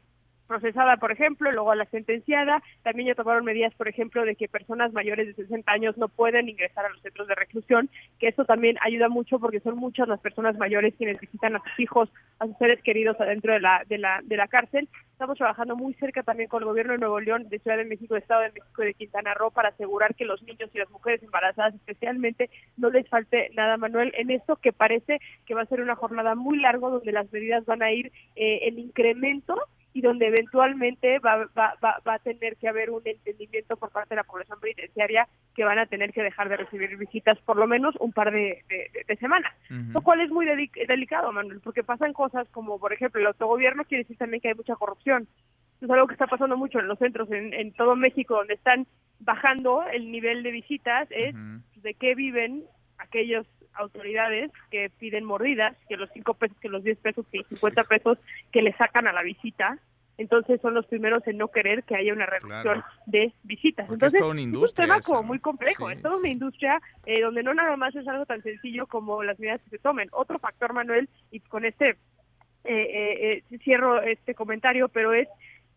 procesada, por ejemplo, luego a la sentenciada. También ya tomaron medidas, por ejemplo, de que personas mayores de 60 años no pueden ingresar a los centros de reclusión, que eso también ayuda mucho porque son muchas las personas mayores quienes visitan a sus hijos, a sus seres queridos adentro de la, de la, de la cárcel. Estamos trabajando muy cerca también con el gobierno de Nuevo León, de Ciudad de México, de Estado de México y de Quintana Roo para asegurar que los niños y las mujeres embarazadas especialmente no les falte nada, Manuel, en esto que parece que va a ser una jornada muy larga donde las medidas van a ir eh, en incremento y donde eventualmente va, va, va, va, a tener que haber un entendimiento por parte de la población penitenciaria que van a tener que dejar de recibir visitas por lo menos un par de, de, semanas, lo cual es muy delicado, Manuel, porque pasan cosas como, por ejemplo, el autogobierno quiere decir también que hay mucha corrupción. Es algo que está pasando mucho en los centros en, en todo México, donde están bajando el nivel de visitas, es de qué viven aquellos autoridades que piden mordidas, que los 5 pesos, que los 10 pesos, que los 50 pesos que le sacan a la visita, entonces son los primeros en no querer que haya una reducción de visitas. entonces es, un tema como muy complejo, es toda una industria eh, donde no nada más es algo tan sencillo como las medidas que se tomen. Otro factor, Manuel, y con este eh, eh, eh cierro este comentario, pero es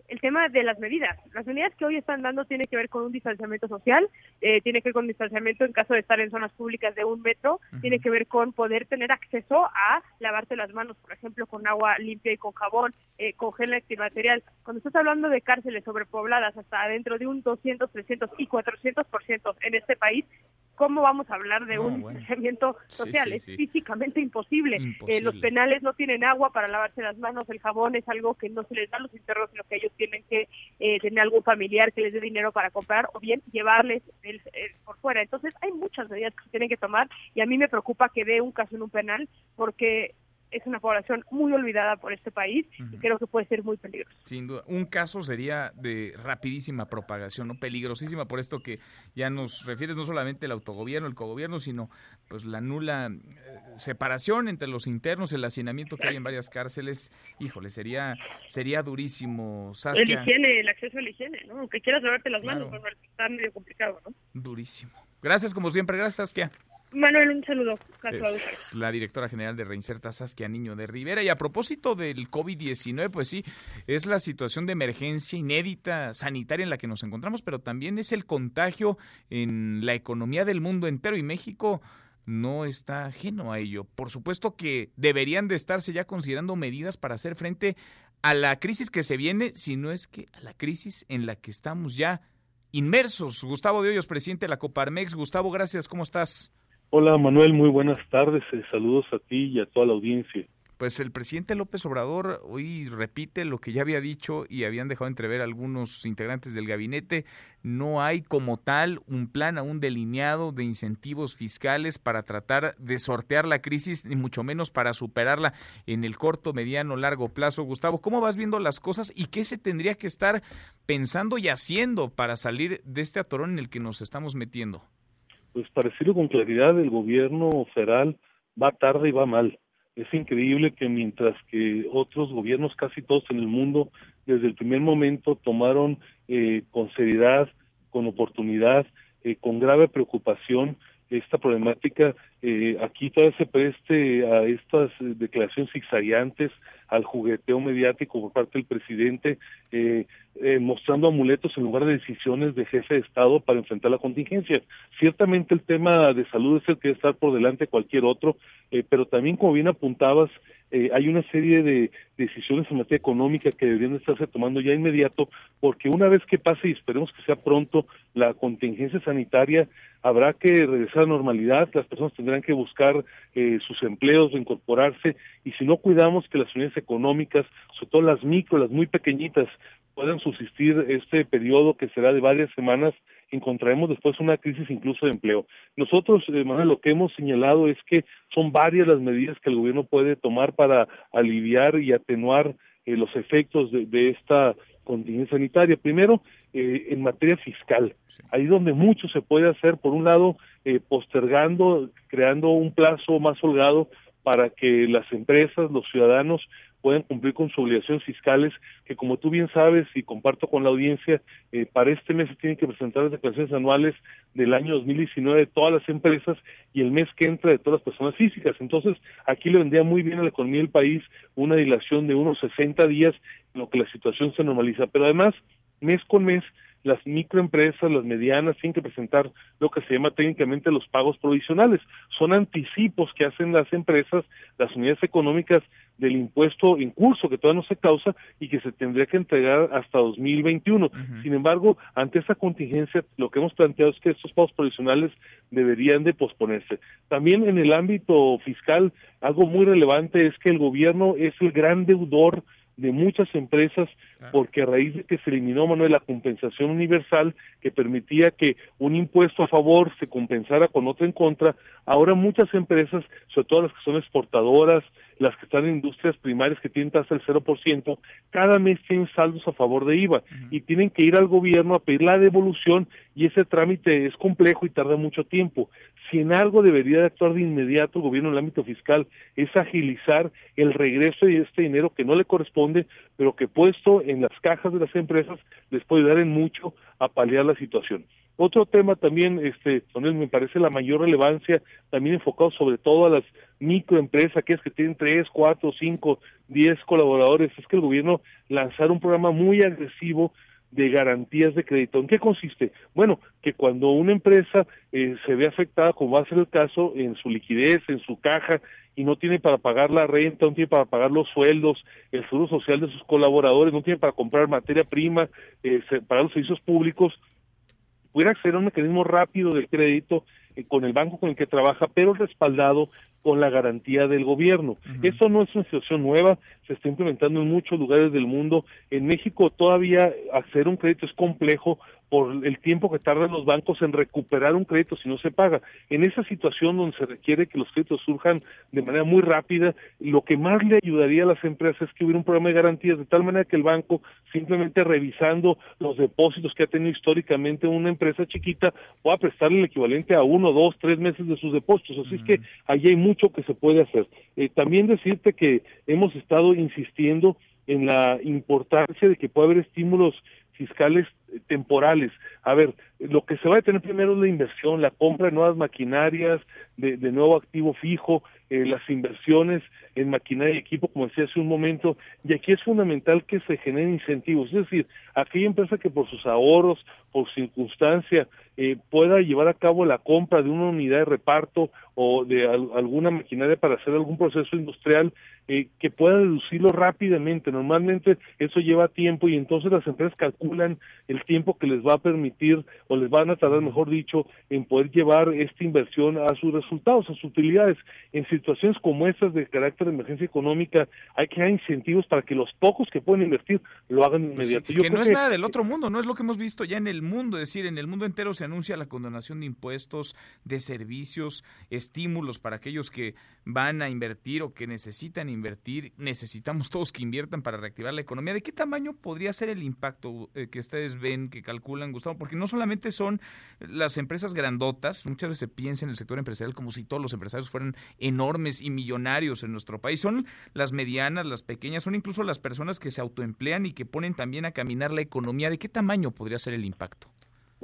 el tema de las medidas. Las medidas que hoy están dando tiene que ver con un distanciamiento social, eh, tiene que ver con distanciamiento en caso de estar en zonas públicas de un metro, tiene que ver con poder tener acceso a lavarte las manos, por ejemplo, con agua limpia y con jabón, eh, con gel antibacterial. Cuando estás hablando de cárceles sobrepobladas hasta dentro de un 200, 300 y 400% en este país, ¿cómo vamos a hablar de un distanciamiento social? es físicamente imposible. Eh, los penales no tienen agua para lavarse las manos, el jabón es algo que no se les da a los internos, sino que ellos tienen que eh, tener algún familiar que les dé dinero para comprar o bien llevarles el, por fuera. Entonces hay muchas medidas que se tienen que tomar y a mí me preocupa que dé un caso en un penal porque es una población muy olvidada por este país y creo que puede ser muy peligroso. Sin duda. Un caso sería de rapidísima propagación, ¿no? Peligrosísima por esto que ya nos refieres no solamente el autogobierno, el cogobierno, sino pues la nula eh, separación entre los internos, el hacinamiento que hay en varias cárceles. Híjole, sería sería durísimo, El higiene, el acceso a la higiene, ¿no? Aunque quieras lavarte las manos, está medio complicado, ¿no? Durísimo. Gracias como siempre, gracias Saskia. Manuel, un saludo. la directora general de Reinserta Saskia Niño de Rivera. Y a propósito del COVID-19, pues sí, es la situación de emergencia inédita sanitaria en la que nos encontramos, pero también es el contagio en la economía del mundo entero y México no está ajeno a ello. Por supuesto que deberían de estarse ya considerando medidas para hacer frente a la crisis que se viene, si no es que a la crisis en la que estamos ya inmersos. Gustavo de Hoyos, presidente de la Coparmex. Gustavo, gracias, ¿cómo estás? Hola Manuel, muy buenas tardes. Eh, saludos a ti y a toda la audiencia. Pues el presidente López Obrador hoy repite lo que ya había dicho y habían dejado entrever algunos integrantes del gabinete. No hay como tal un plan aún delineado de incentivos fiscales para tratar de sortear la crisis, ni mucho menos para superarla en el corto, mediano, largo plazo. Gustavo, ¿cómo vas viendo las cosas y qué se tendría que estar pensando y haciendo para salir de este atorón en el que nos estamos metiendo? Pues para decirlo con claridad, el gobierno federal va tarde y va mal. Es increíble que mientras que otros gobiernos, casi todos en el mundo, desde el primer momento tomaron eh, con seriedad, con oportunidad, eh, con grave preocupación esta problemática, eh, aquí todavía se preste a estas declaraciones zigzagueantes, al jugueteo mediático por parte del presidente, eh, mostrando amuletos en lugar de decisiones de jefe de Estado para enfrentar la contingencia. Ciertamente el tema de salud es el que debe estar por delante de cualquier otro, eh, pero también, como bien apuntabas, eh, hay una serie de decisiones en materia económica que deberían estarse tomando ya inmediato, porque una vez que pase, y esperemos que sea pronto, la contingencia sanitaria, habrá que regresar a normalidad, las personas tendrán que buscar eh, sus empleos, reincorporarse, y si no cuidamos que las unidades económicas, sobre todo las micro, las muy pequeñitas, puedan subsistir este periodo que será de varias semanas, encontraremos después una crisis incluso de empleo. Nosotros, eh, Manuel, lo que hemos señalado es que son varias las medidas que el gobierno puede tomar para aliviar y atenuar eh, los efectos de, esta contingencia sanitaria. Primero, eh, en materia fiscal, ahí donde mucho se puede hacer, por un lado, postergando, creando un plazo más holgado para que las empresas, los ciudadanos pueden cumplir con sus obligaciones fiscales, que como tú bien sabes y comparto con la audiencia, eh, para este mes se tienen que presentar las declaraciones anuales del año 2019 de todas las empresas y el mes que entra de todas las personas físicas. Entonces, aquí le vendría muy bien a la economía del país una dilación de unos 60 días en lo que la situación se normaliza. Pero además, mes con mes, las microempresas, las medianas, tienen que presentar lo que se llama técnicamente los pagos provisionales. Son anticipos que hacen las empresas, las unidades económicas del impuesto en curso que todavía no se causa y que se tendría que entregar hasta 2021. Sin embargo, ante esta contingencia, lo que hemos planteado es que estos pagos provisionales deberían de posponerse. También en el ámbito fiscal, algo muy relevante es que el gobierno es el gran deudor de muchas empresas porque a raíz de que se eliminó Manuel la compensación universal que permitía que un impuesto a favor se compensara con otro en contra, ahora muchas empresas, sobre todo las que son exportadoras, las que están en industrias primarias que tienen tasa del 0%, cada mes tienen saldos a favor de IVA y tienen que ir al gobierno a pedir la devolución y ese trámite es complejo y tarda mucho tiempo. Si en algo debería de actuar de inmediato el gobierno en el ámbito fiscal es agilizar el regreso de este dinero que no le corresponde, pero que puesto en las cajas de las empresas les puede dar en mucho a paliar la situación. Otro tema también, este, donde me parece la mayor relevancia, también enfocado sobre todo a las microempresas, que es que tienen tres, cuatro, cinco, diez colaboradores, es que el gobierno lanzara un programa muy agresivo de garantías de crédito. ¿En qué consiste? Bueno, que cuando una empresa eh, se ve afectada, como va a ser el caso, en su liquidez, en su caja, y no tiene para pagar la renta, no tiene para pagar los sueldos, el seguro social de sus colaboradores, no tiene para comprar materia prima, eh, para los servicios públicos, pudiera acceder a un mecanismo rápido de crédito con el banco con el que trabaja, pero respaldado con la garantía del gobierno. Eso no es una situación nueva, se está implementando en muchos lugares del mundo. En México todavía acceder a un crédito es complejo por el tiempo que tardan los bancos en recuperar un crédito si no se paga. En esa situación donde se requiere que los créditos surjan de manera muy rápida, lo que más le ayudaría a las empresas es que hubiera un programa de garantías de tal manera que el banco, simplemente revisando los depósitos que ha tenido históricamente una empresa chiquita, pueda prestarle el equivalente a uno, dos, tres meses de sus depósitos. Así es que allí hay mucho que se puede hacer. Eh, también decirte que hemos estado insistiendo en la importancia de que pueda haber estímulos fiscales eh, temporales. A ver, lo que se va a tener primero es la inversión, la compra de nuevas maquinarias, de, nuevo activo fijo, eh, las inversiones en maquinaria y equipo, como decía hace un momento, y aquí es fundamental que se generen incentivos, es decir, aquella empresa que por sus ahorros, por circunstancia, eh, pueda llevar a cabo la compra de una unidad de reparto o de alguna maquinaria para hacer algún proceso industrial, eh, que pueda deducirlo rápidamente. Normalmente eso lleva tiempo y entonces las empresas calculan el tiempo que les va a permitir o les van a tardar, mejor dicho, en poder llevar esta inversión a sus resultados, a sus utilidades. En situaciones como estas de carácter de emergencia económica hay que dar incentivos para que los pocos que pueden invertir lo hagan pues inmediatamente. que no es nada del otro mundo, no es lo que hemos visto ya en el mundo, es decir, en el mundo entero se anuncia la condonación de impuestos, de servicios, estímulos para aquellos que van a invertir o que necesitan invertir. Necesitamos todos que inviertan para reactivar la economía. ¿De qué tamaño podría ser el impacto eh, que ustedes ven, que calculan, Gustavo? Porque no solamente son las empresas grandotas, muchas veces se piensa en el sector empresarial como si todos los empresarios fueran enormes y millonarios en nuestro país. Son las medianas, las pequeñas, son incluso las personas que se autoemplean y que ponen también a caminar la economía. ¿De qué tamaño podría ser el impacto?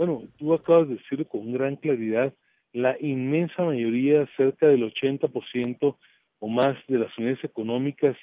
Bueno, tú acabas de decirlo con gran claridad la inmensa mayoría, cerca del 80% o más de las unidades económicas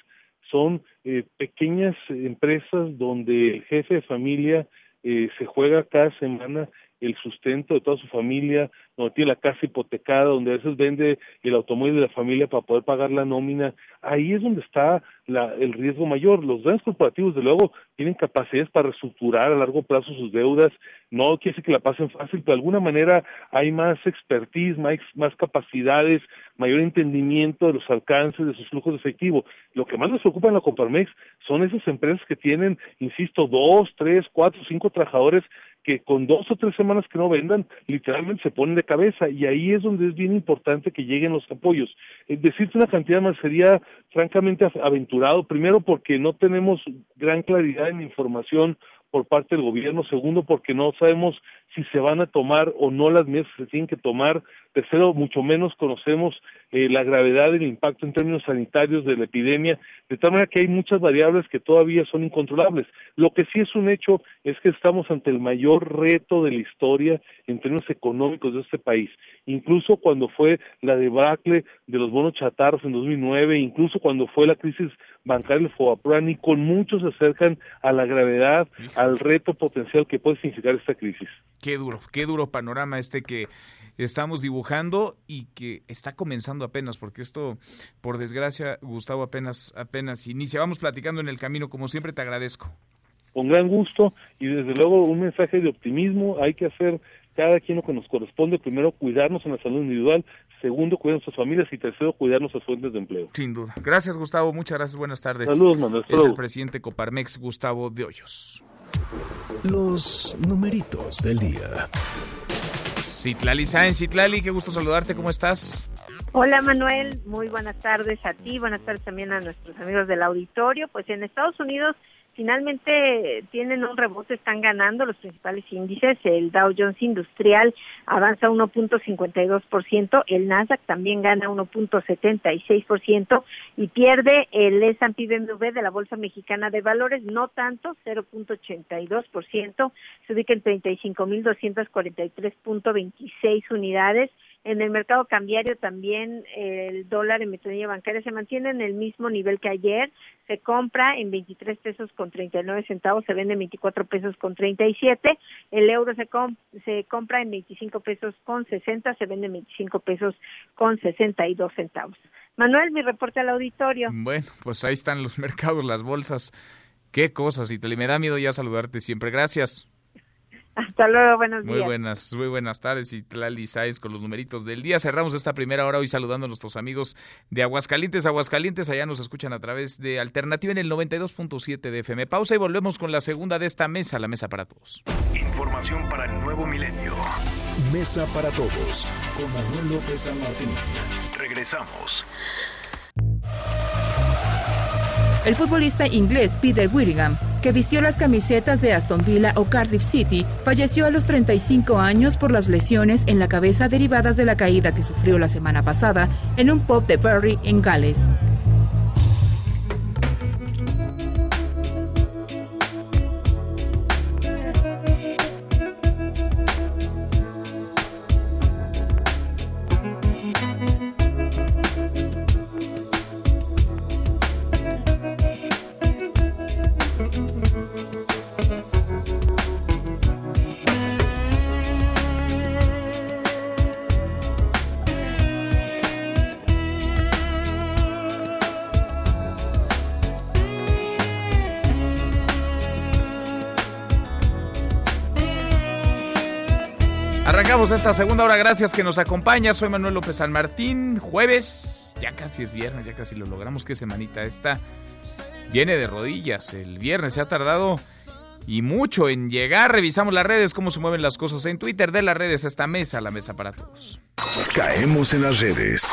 son eh, pequeñas empresas donde el jefe de familia eh, se juega cada semana el sustento de toda su familia, donde tiene la casa hipotecada, donde a veces vende el automóvil de la familia para poder pagar la nómina, ahí es donde está la, el riesgo mayor. Los grandes corporativos, de luego, tienen capacidades para reestructurar a largo plazo sus deudas, no quiere decir que la pasen fácil, pero de alguna manera hay más expertise, más, más capacidades, mayor entendimiento de los alcances de sus flujos de efectivo. Lo que más nos preocupa en la Coparmex son esas empresas que tienen, insisto, dos, tres, cuatro, cinco trabajadores que con dos o tres semanas que no vendan, literalmente se ponen de cabeza y ahí es donde es bien importante que lleguen los apoyos. Eh, decirte una cantidad más sería francamente aventurado, primero porque no tenemos gran claridad en información por parte del gobierno, segundo porque no sabemos si se van a tomar o no las medidas que se tienen que tomar, tercero mucho menos conocemos eh, la gravedad del impacto en términos sanitarios de la epidemia, de tal manera que hay muchas variables que todavía son incontrolables. Lo que sí es un hecho es que estamos ante el mayor reto de la historia en términos económicos de este país, incluso cuando fue la debacle de los bonos chatarros en 2009, incluso cuando fue la crisis bancaria del Fobaprani, con muchos se acercan a la gravedad, al reto potencial que puede significar esta crisis. Qué duro, qué duro panorama este que estamos dibujando y que está comenzando apenas, porque esto, por desgracia, Gustavo, apenas, apenas inicia. Vamos platicando en el camino, como siempre, te agradezco. Con gran gusto y desde luego un mensaje de optimismo. Hay que hacer cada quien lo que nos corresponde. Primero, cuidarnos en la salud individual. Segundo, cuidar a nuestras familias. Y tercero, cuidar nuestras fuentes de empleo. Sin duda. Gracias, Gustavo. Muchas gracias. Buenas tardes. Saludos, Manuel. Es el presidente Coparmex, Gustavo de Hoyos. Los numeritos del día. Citlali Sáenz, Citlali, qué gusto saludarte, ¿cómo estás? Hola Manuel, muy buenas tardes a ti, buenas tardes también a nuestros amigos del auditorio. Pues en Estados Unidos finalmente tienen un rebote, están ganando los principales índices. El Dow Jones Industrial avanza 1.52%, el Nasdaq también gana 1.76% y pierde el S&P BMW de la Bolsa Mexicana de Valores, no tanto, 0.82%, se ubica en 35.243.26 unidades en el mercado cambiario también el dólar en metodología bancaria se mantiene en el mismo nivel que ayer. Se compra en 23 pesos con 39 centavos, se vende en 24 pesos con 37. El euro se, se compra en 25 pesos con 60, se vende en 25 pesos con 62 centavos. Manuel, mi reporte al auditorio. Bueno, pues ahí están los mercados, las bolsas. Qué cosas, y me da miedo ya saludarte siempre. Gracias. Hasta luego, buenos días. Muy buenas, muy buenas tardes y Tlali Sáez con los numeritos del día. Cerramos esta primera hora hoy saludando a nuestros amigos de Aguascalientes. Aguascalientes, allá nos escuchan a través de Alternativa en el 92.7 de FM. Pausa y volvemos con la segunda de esta mesa, la mesa para todos. Información para el nuevo milenio. Mesa para todos con Manuel López San Martín. Regresamos. El futbolista inglés Peter Willingham, que vistió las camisetas de Aston Villa o Cardiff City, falleció a los 35 años por las lesiones en la cabeza derivadas de la caída que sufrió la semana pasada en un pub de Bury en Gales. Esta segunda hora. Gracias que nos acompaña. Soy Manuel López San Martín. Jueves, ya casi es viernes, ya casi lo logramos. Qué semanita esta. Viene de rodillas. El viernes se ha tardado y mucho en llegar. Revisamos las redes, cómo se mueven las cosas en Twitter de las redes. Esta mesa, la mesa para todos. Caemos en las redes.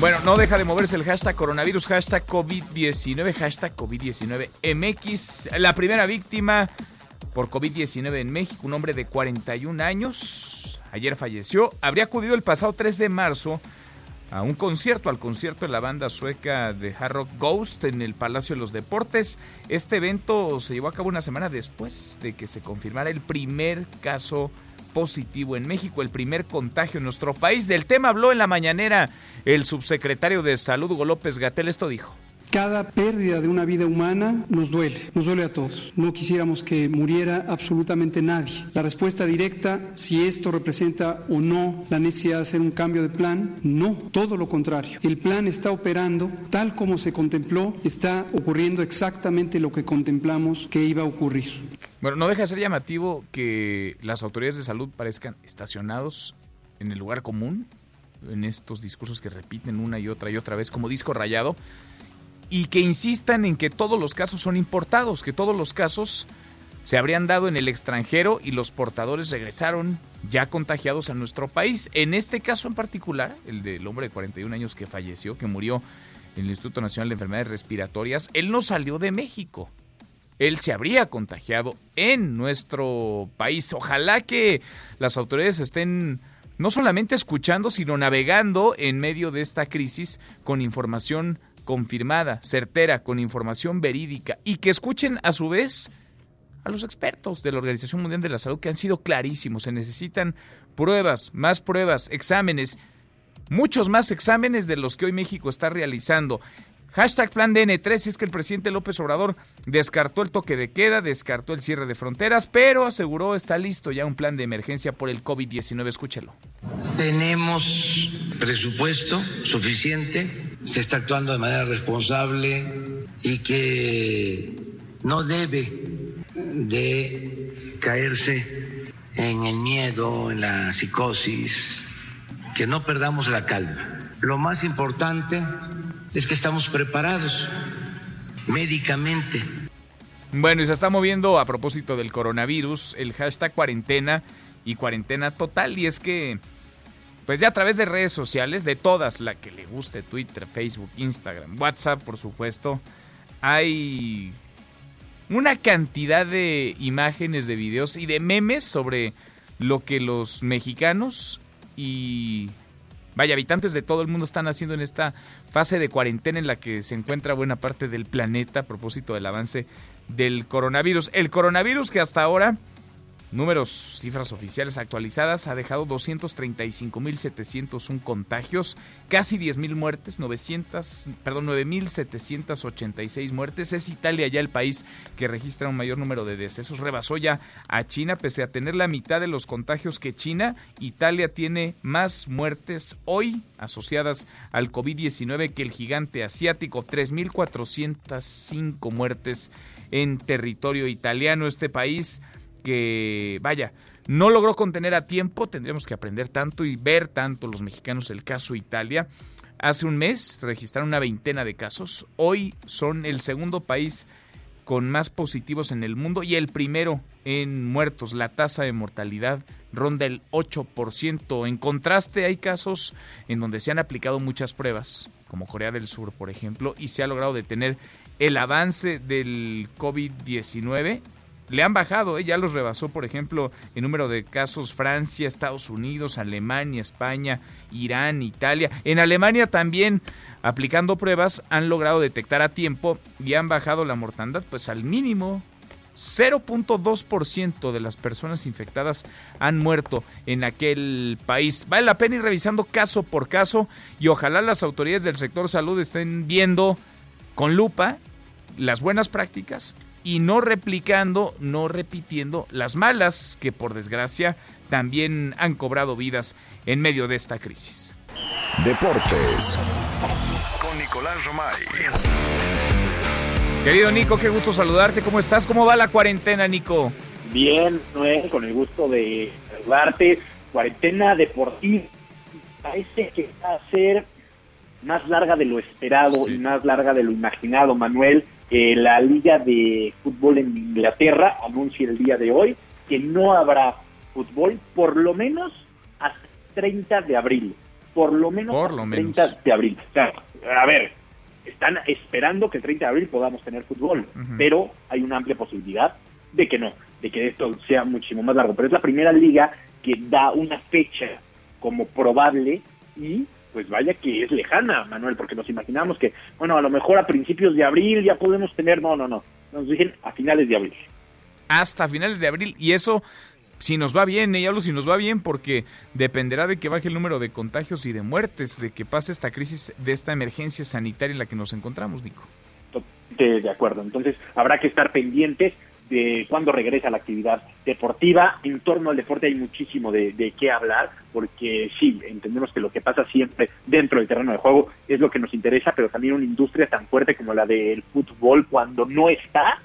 Bueno, no deja de moverse el hashtag coronavirus, hashtag COVID-19, hashtag COVID-19 MX. La primera víctima por COVID-19 en México, un hombre de 41 años. Ayer falleció. Habría acudido el pasado 3 de marzo a un concierto, al concierto de la banda sueca de Hard Rock Ghost en el Palacio de los Deportes. Este evento se llevó a cabo una semana después de que se confirmara el primer caso positivo en México, el primer contagio en nuestro país. Del tema habló en la mañanera el subsecretario de Salud, Hugo López Gatel. Esto dijo. Cada pérdida de una vida humana nos duele, nos duele a todos. No quisiéramos que muriera absolutamente nadie. La respuesta directa, si esto representa o no la necesidad de hacer un cambio de plan, no, todo lo contrario. El plan está operando tal como se contempló, está ocurriendo exactamente lo que contemplamos que iba a ocurrir. Bueno, no deja de ser llamativo que las autoridades de salud parezcan estacionados en el lugar común, en estos discursos que repiten una y otra y otra vez como disco rayado, y que insistan en que todos los casos son importados, que todos los casos se habrían dado en el extranjero y los portadores regresaron ya contagiados a nuestro país. En este caso en particular, el del hombre de 41 años que falleció, que murió en el Instituto Nacional de Enfermedades Respiratorias, él no salió de México. Él se habría contagiado en nuestro país. Ojalá que las autoridades estén no solamente escuchando, sino navegando en medio de esta crisis con información confirmada, certera, con información verídica y que escuchen a su vez a los expertos de la Organización Mundial de la Salud que han sido clarísimos. Se necesitan pruebas, más pruebas, exámenes, muchos más exámenes de los que hoy México está realizando. Hashtag plan DN3 es que el presidente López Obrador descartó el toque de queda, descartó el cierre de fronteras, pero aseguró está listo ya un plan de emergencia por el COVID-19. Escúchelo. Tenemos presupuesto suficiente, se está actuando de manera responsable y que no debe de caerse en el miedo, en la psicosis, que no perdamos la calma. Lo más importante es que estamos preparados médicamente. Bueno, y se está moviendo a propósito del coronavirus el hashtag cuarentena y cuarentena total. Y es que, pues ya a través de redes sociales, de todas, la que le guste, Twitter, Facebook, Instagram, WhatsApp, por supuesto, hay una cantidad de imágenes, de videos y de memes sobre lo que los mexicanos y vaya, habitantes de todo el mundo están haciendo en esta fase de cuarentena en la que se encuentra buena parte del planeta a propósito del avance del coronavirus. El coronavirus que hasta ahora Números, cifras oficiales actualizadas, ha dejado 235.701 contagios, casi 10.000 muertes, 900, perdón, 9.786 muertes. Es Italia ya el país que registra un mayor número de decesos. Rebasó ya a China, pese a tener la mitad de los contagios que China. Italia tiene más muertes hoy asociadas al COVID-19 que el gigante asiático, 3.405 muertes en territorio italiano. Este país que, vaya, no logró contener a tiempo, tendremos que aprender tanto y ver tanto los mexicanos el caso Italia. Hace un mes registraron una veintena de casos, hoy son el segundo país con más positivos en el mundo y el primero en muertos. La tasa de mortalidad ronda el 8%. En contraste, hay casos en donde se han aplicado muchas pruebas, como Corea del Sur, por ejemplo, y se ha logrado detener el avance del COVID-19 le han bajado, ¿eh? ya los rebasó, por ejemplo, el número de casos Francia, Estados Unidos, Alemania, España, Irán, Italia. En Alemania también, aplicando pruebas, han logrado detectar a tiempo y han bajado la mortandad pues al mínimo. 0.2% de las personas infectadas han muerto en aquel país. Vale la pena ir revisando caso por caso y ojalá las autoridades del sector salud estén viendo con lupa las buenas prácticas y no replicando, no repitiendo las malas que por desgracia también han cobrado vidas en medio de esta crisis. Deportes con Nicolás Romay. Querido Nico, qué gusto saludarte. ¿Cómo estás? ¿Cómo va la cuarentena, Nico? Bien, Noé, con el gusto de saludarte. Cuarentena deportiva. Parece que va a ser más larga de lo esperado y más larga de lo imaginado, Manuel la Liga de Fútbol en Inglaterra anuncia el día de hoy que no habrá fútbol por lo menos hasta 30 de abril. Por lo menos hasta 30 de abril. a ver, están esperando que el 30 de abril podamos tener fútbol, pero hay una amplia posibilidad de que no, de que esto sea muchísimo más largo. Pero es la primera liga que da una fecha como probable y pues vaya que es lejana, Manuel, porque nos imaginamos que, bueno, a lo mejor a principios de abril ya podemos tener, no, no, no, nos dicen a finales de abril. Hasta finales de abril, y eso si nos va bien, y hablo si nos va bien porque dependerá de que baje el número de contagios y de muertes, de que pase esta crisis, de esta emergencia sanitaria en la que nos encontramos, Nico. de acuerdo. Entonces, habrá que estar pendientes de cuándo regresa la actividad deportiva. En torno al deporte hay muchísimo de, de, qué hablar, porque sí, entendemos que lo que pasa siempre dentro del terreno de juego es lo que nos interesa, pero también una industria tan fuerte como la del fútbol, cuando no está,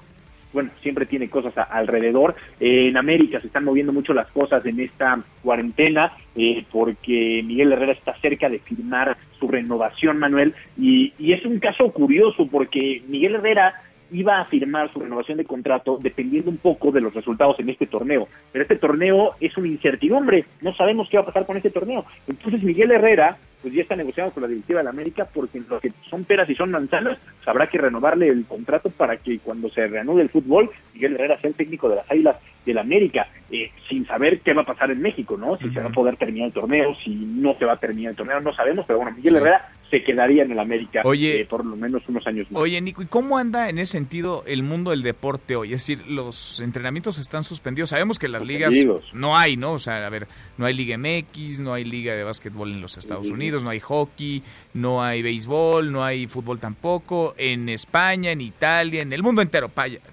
bueno, siempre tiene cosas alrededor. en América se están moviendo mucho las cosas en esta cuarentena eh, porque Miguel Herrera está cerca de firmar su renovación, Manuel, y, y es un caso curioso porque Miguel Herrera iba a firmar su renovación de contrato dependiendo un poco de los resultados en este torneo. Pero este torneo es una incertidumbre, no sabemos qué va a pasar con este torneo. Entonces Miguel Herrera pues ya está negociando con la directiva de la América porque lo que son peras y son manzanas, pues habrá que renovarle el contrato para que cuando se reanude el fútbol, Miguel Herrera sea el técnico de las Águilas de la América, eh, sin saber qué va a pasar en México, ¿no? Si se va a poder terminar el torneo, si no se va a terminar el torneo, no sabemos, pero bueno, Miguel Herrera se quedaría en el América oye, eh, por lo menos unos años más. Oye, Nico, ¿y cómo anda en ese sentido el mundo del deporte hoy? Es decir, los entrenamientos están suspendidos. Sabemos que las ligas no hay, ¿no? O sea, a ver, no hay Liga MX, no hay Liga de Básquetbol en los Estados Unidos, no hay hockey, no hay béisbol, no hay fútbol tampoco. En España, en Italia, en el mundo entero,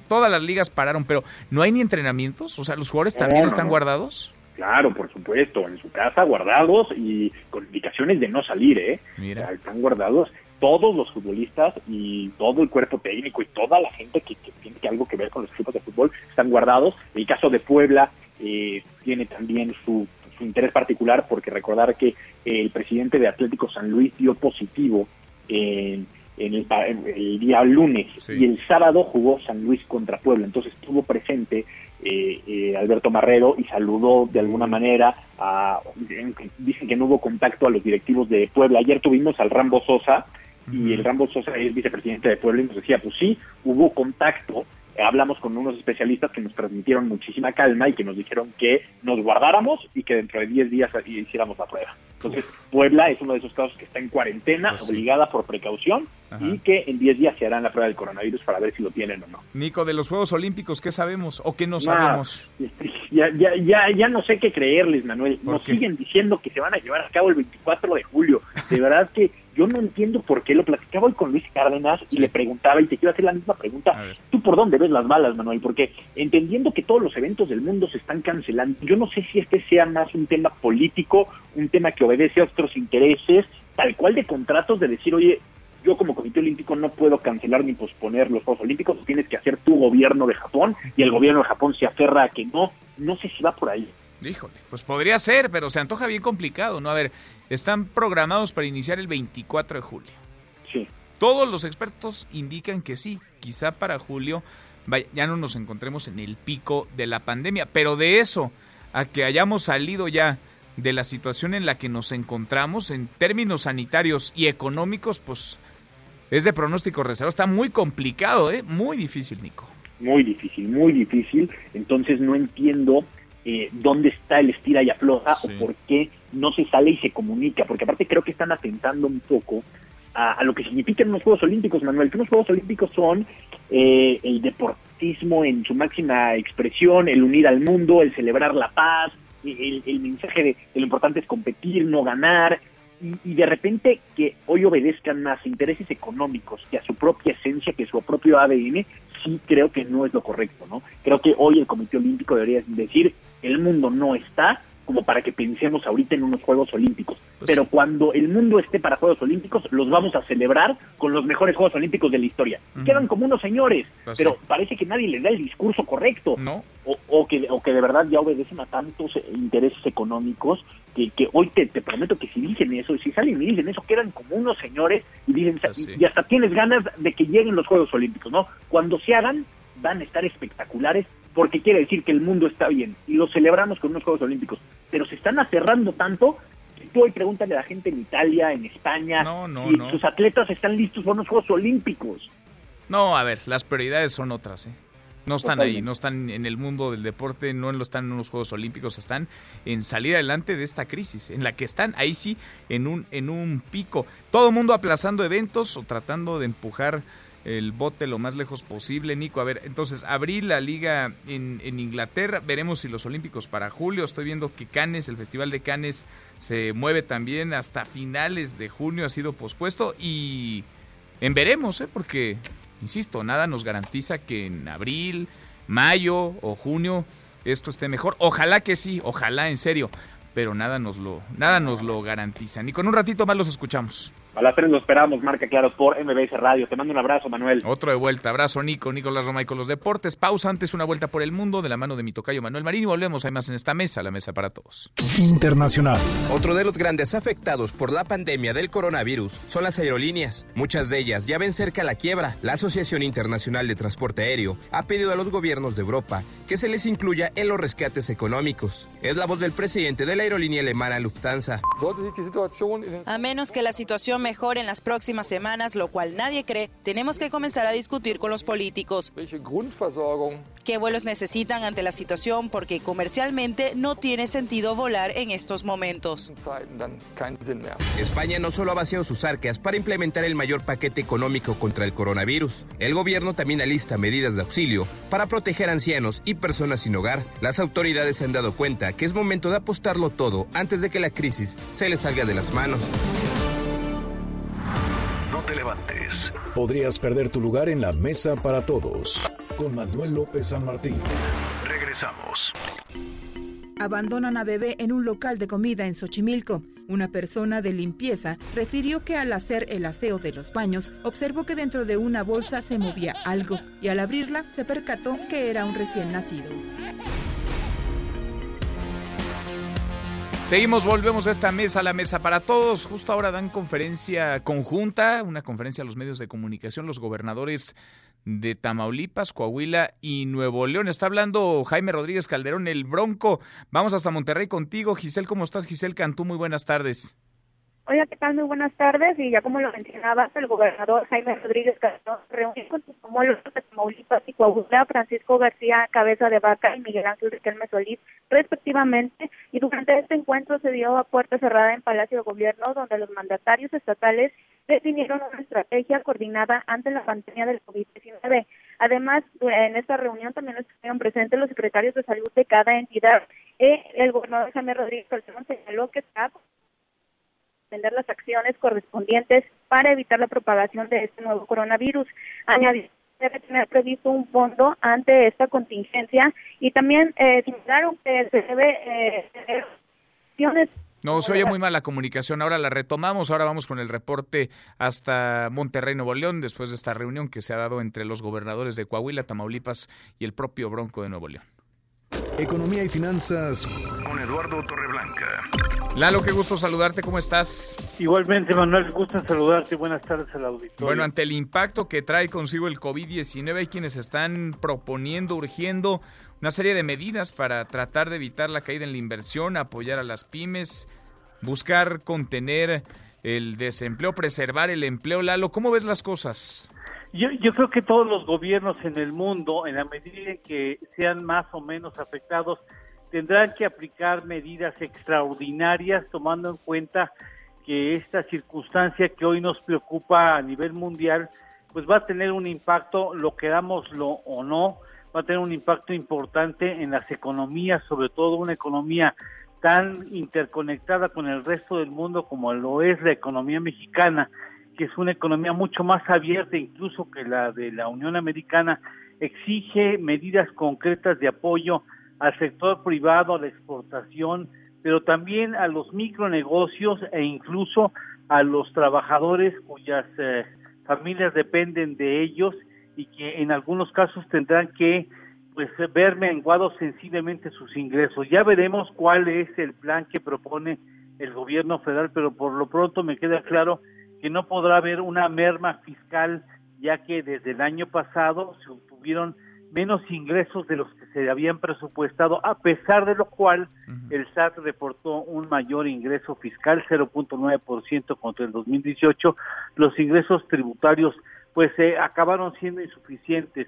todas las ligas pararon, pero ¿no hay ni entrenamientos? O sea, ¿los jugadores también están guardados? Claro, por supuesto, en su casa guardados y con indicaciones de no salir, ¿eh? Mira. están guardados todos los futbolistas y todo el cuerpo técnico y toda la gente que, tiene algo que ver con los equipos de fútbol están guardados. El caso de Puebla eh, tiene también su, interés particular porque recordar que el presidente de Atlético San Luis dio positivo en, el, el, día lunes y el sábado jugó San Luis contra Puebla, entonces estuvo presente eh, eh, Alberto Marrero y saludó de alguna manera a, dicen que no hubo contacto a los directivos de Puebla. Ayer tuvimos al Rambo Sosa y el Rambo Sosa es vicepresidente de Puebla y nos decía, pues sí, hubo contacto, hablamos con unos especialistas que nos transmitieron muchísima calma y que nos dijeron que nos guardáramos y que dentro de 10 días hiciéramos la prueba. Entonces, Puebla es uno de esos casos que está en cuarentena, pues obligada por precaución, y que en 10 días se harán la prueba del coronavirus para ver si lo tienen o no. Nico, de los Juegos Olímpicos, ¿qué sabemos o qué no sabemos? Ya, ya, ya, ya no sé qué creerles, Manuel. Nos siguen diciendo que se van a llevar a cabo el 24 de julio. De verdad que yo no entiendo por qué. Lo platicaba hoy con Luis Cárdenas y le preguntaba, y te quiero hacer la misma pregunta, ¿tú por dónde ves las balas, Manuel? Porque entendiendo que todos los eventos del mundo se están cancelando, yo no sé si este sea más un tema político, un tema que obedece a otros intereses, tal cual de contratos de decir, oye, yo como Comité Olímpico no puedo cancelar ni posponer los Juegos Olímpicos, tienes que hacer tu gobierno de Japón y el gobierno de Japón se aferra a que no, no sé si va por ahí. Híjole, pues podría ser, pero se antoja bien complicado, ¿no? A ver, están programados para iniciar el 24 de julio. Sí. Todos los expertos indican que sí, quizá para julio ya no nos encontremos en el pico de la pandemia, pero de eso a que hayamos salido ya de la situación en la que nos encontramos en términos sanitarios y económicos, pues es de pronóstico reservado. Está muy complicado, ¿eh? Muy difícil, Nico. Muy difícil, muy difícil. Entonces no entiendo eh, dónde está el estira y afloja o por qué no se sale y se comunica, porque aparte creo que están atentando un poco a, lo que significan los Juegos Olímpicos, Manuel, que los Juegos Olímpicos son eh, el deportismo en su máxima expresión, el unir al mundo, el celebrar la paz, el, mensaje de, lo importante es competir, no ganar, y, y, de repente que hoy obedezcan más intereses económicos que a su propia esencia, que a su propio ADN, sí creo que no es lo correcto, ¿no? Creo que hoy el Comité Olímpico debería decir, el mundo no está como para que pensemos ahorita en unos Juegos Olímpicos. Pues Pero cuando el mundo esté para Juegos Olímpicos, los vamos a celebrar con los mejores Juegos Olímpicos de la historia. Quedan como unos señores, pues pero parece que nadie les da el discurso correcto. ¿No? O, que, o que de verdad ya obedecen a tantos intereses económicos que, que hoy te, te prometo que si dicen eso, y si salen y dicen eso, quedan como unos señores y dicen, pues y hasta tienes ganas de que lleguen los Juegos Olímpicos, ¿no? Cuando se hagan, van a estar espectaculares porque quiere decir que el mundo está bien y lo celebramos con unos Juegos Olímpicos, pero se están aferrando tanto que tú hoy pregúntale a la gente en Italia, en España, si sus atletas están listos para unos Juegos Olímpicos. No, a ver, las prioridades son otras, ¿eh? No están ahí, no están en el mundo del deporte, no están en los Juegos Olímpicos, están en salir adelante de esta crisis, en la que están ahí sí en un en un pico. Todo el mundo aplazando eventos o tratando de empujar el bote lo más lejos posible, Nico. A ver, entonces, abrí la liga en, en, Inglaterra, veremos si los Olímpicos para julio, estoy viendo que Cannes, el Festival de Cannes, se mueve también hasta finales de junio, ha sido pospuesto y en veremos, ¿eh? porque insisto, nada nos garantiza que en abril, mayo o junio esto esté mejor. Ojalá que sí, ojalá en serio, pero nada nos lo, nada nos lo garantiza. Ni con un ratito más los escuchamos. A las tres lo esperamos, marca claro por MBS Radio. Te mando un abrazo, Manuel. Otro de vuelta. Abrazo, Nico, Nicolás Romay con los deportes. Pausa antes, una vuelta por el mundo de la mano de mi tocayo Manuel Marín y volvemos. Hay más en esta mesa, la mesa para todos. Internacional. Otro de los grandes afectados por la pandemia del coronavirus son las aerolíneas. Muchas de ellas ya ven cerca la quiebra. La Asociación Internacional de Transporte Aéreo ha pedido a los gobiernos de Europa que se les incluya en los rescates económicos. Es la voz del presidente de la aerolínea alemana Lufthansa. A menos que la situación mejor en las próximas semanas, lo cual nadie cree, tenemos que comenzar a discutir con los políticos. ¿Qué vuelos necesitan ante la situación? Porque comercialmente no tiene sentido volar en estos momentos. España no solo ha vaciado sus arcas para implementar el mayor paquete económico contra el coronavirus, el gobierno también alista medidas de auxilio para proteger ancianos y personas sin hogar. Las autoridades se han dado cuenta que es momento de apostarlo todo antes de que la crisis se les salga de las manos Podrías perder tu lugar en la mesa para todos. Con Manuel López San Martín. Regresamos. Abandonan a bebé en un local de comida en Xochimilco. Una persona de limpieza refirió que al hacer el aseo de los baños observó que dentro de una bolsa se movía algo y al abrirla se percató que era un recién nacido. Seguimos, volvemos a esta mesa, la mesa para todos. Justo ahora dan conferencia conjunta, una conferencia a los medios de comunicación, los gobernadores de Tamaulipas, Coahuila y Nuevo León. Está hablando Jaime Rodríguez Calderón, el Bronco. Vamos hasta Monterrey contigo. Giselle, ¿cómo estás? Giselle Cantú, muy buenas tardes. Hola, ¿qué tal? Muy buenas tardes. Y ya como lo mencionabas, el gobernador Jaime Rodríguez Calderón reunió con sus homólogos de Tamaulipas y Coahuila, Francisco García Cabeza de Vaca y Miguel Ángel Riquelme Solís, respectivamente. Y durante este encuentro se dio a puerta cerrada en Palacio de Gobierno, donde los mandatarios estatales definieron una estrategia coordinada ante la pandemia del COVID-19. Además, en esta reunión también estuvieron presentes los secretarios de salud de cada entidad. Eh, el gobernador Jaime Rodríguez Calderón señaló que está las acciones correspondientes para evitar la propagación de este nuevo coronavirus. Añadió debe tener previsto un fondo ante esta contingencia y también eh, que se debe eh, tener no, se oye muy mal la comunicación. Ahora la retomamos. Ahora vamos con el reporte hasta Monterrey, Nuevo León, después de esta reunión que se ha dado entre los gobernadores de Coahuila, Tamaulipas y el propio Bronco de Nuevo León. Economía y finanzas con Eduardo Torreblanca. Lalo, qué gusto saludarte, ¿cómo estás? Igualmente, Manuel, gusto saludarte. Buenas tardes al auditorio. Bueno, ante el impacto que trae consigo el COVID-19, hay quienes están proponiendo, urgiendo una serie de medidas para tratar de evitar la caída en la inversión, apoyar a las pymes, buscar contener el desempleo, preservar el empleo. Lalo, ¿cómo ves las cosas? Yo, yo creo que todos los gobiernos en el mundo, en la medida en que sean más o menos afectados, tendrán que aplicar medidas extraordinarias tomando en cuenta que esta circunstancia que hoy nos preocupa a nivel mundial, pues va a tener un impacto, lo querámoslo o no, va a tener un impacto importante en las economías, sobre todo una economía tan interconectada con el resto del mundo como lo es la economía mexicana que es una economía mucho más abierta incluso que la de la Unión Americana, exige medidas concretas de apoyo al sector privado, a la exportación, pero también a los micronegocios e incluso a los trabajadores cuyas eh, familias dependen de ellos y que en algunos casos tendrán que pues ver menguados sensiblemente sus ingresos. Ya veremos cuál es el plan que propone el gobierno federal, pero por lo pronto me queda claro que no podrá haber una merma fiscal, ya que desde el año pasado se obtuvieron menos ingresos de los que se habían presupuestado, a pesar de lo cual el SAT reportó un mayor ingreso fiscal, 0.9% contra el 2018. Los ingresos tributarios pues se acabaron siendo insuficientes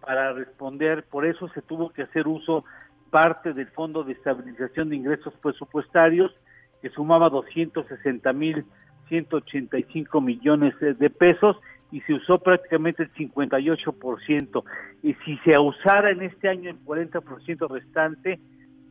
para responder, por eso se tuvo que hacer uso parte del Fondo de Estabilización de Ingresos Presupuestarios, que sumaba 260 mil 185 millones de pesos y se usó prácticamente el 58%. Y si se usara en este año el 40% restante,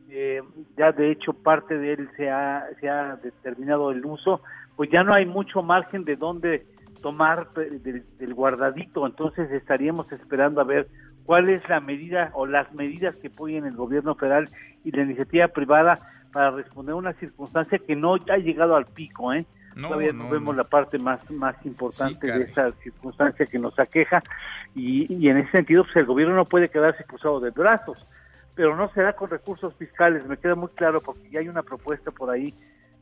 eh, ya de hecho parte de él se ha, se ha determinado el uso, pues ya no hay mucho margen de dónde tomar del, guardadito, entonces estaríamos esperando a ver cuál es la medida o las medidas que apoyen el gobierno federal y la iniciativa privada para responder a una circunstancia que no ha llegado al pico, ¿eh? Todavía no, vemos la parte más, más importante de esa circunstancia que nos aqueja y, y en ese sentido pues el gobierno no puede quedarse cruzado de brazos, pero no será con recursos fiscales, me queda muy claro porque ya hay una propuesta por ahí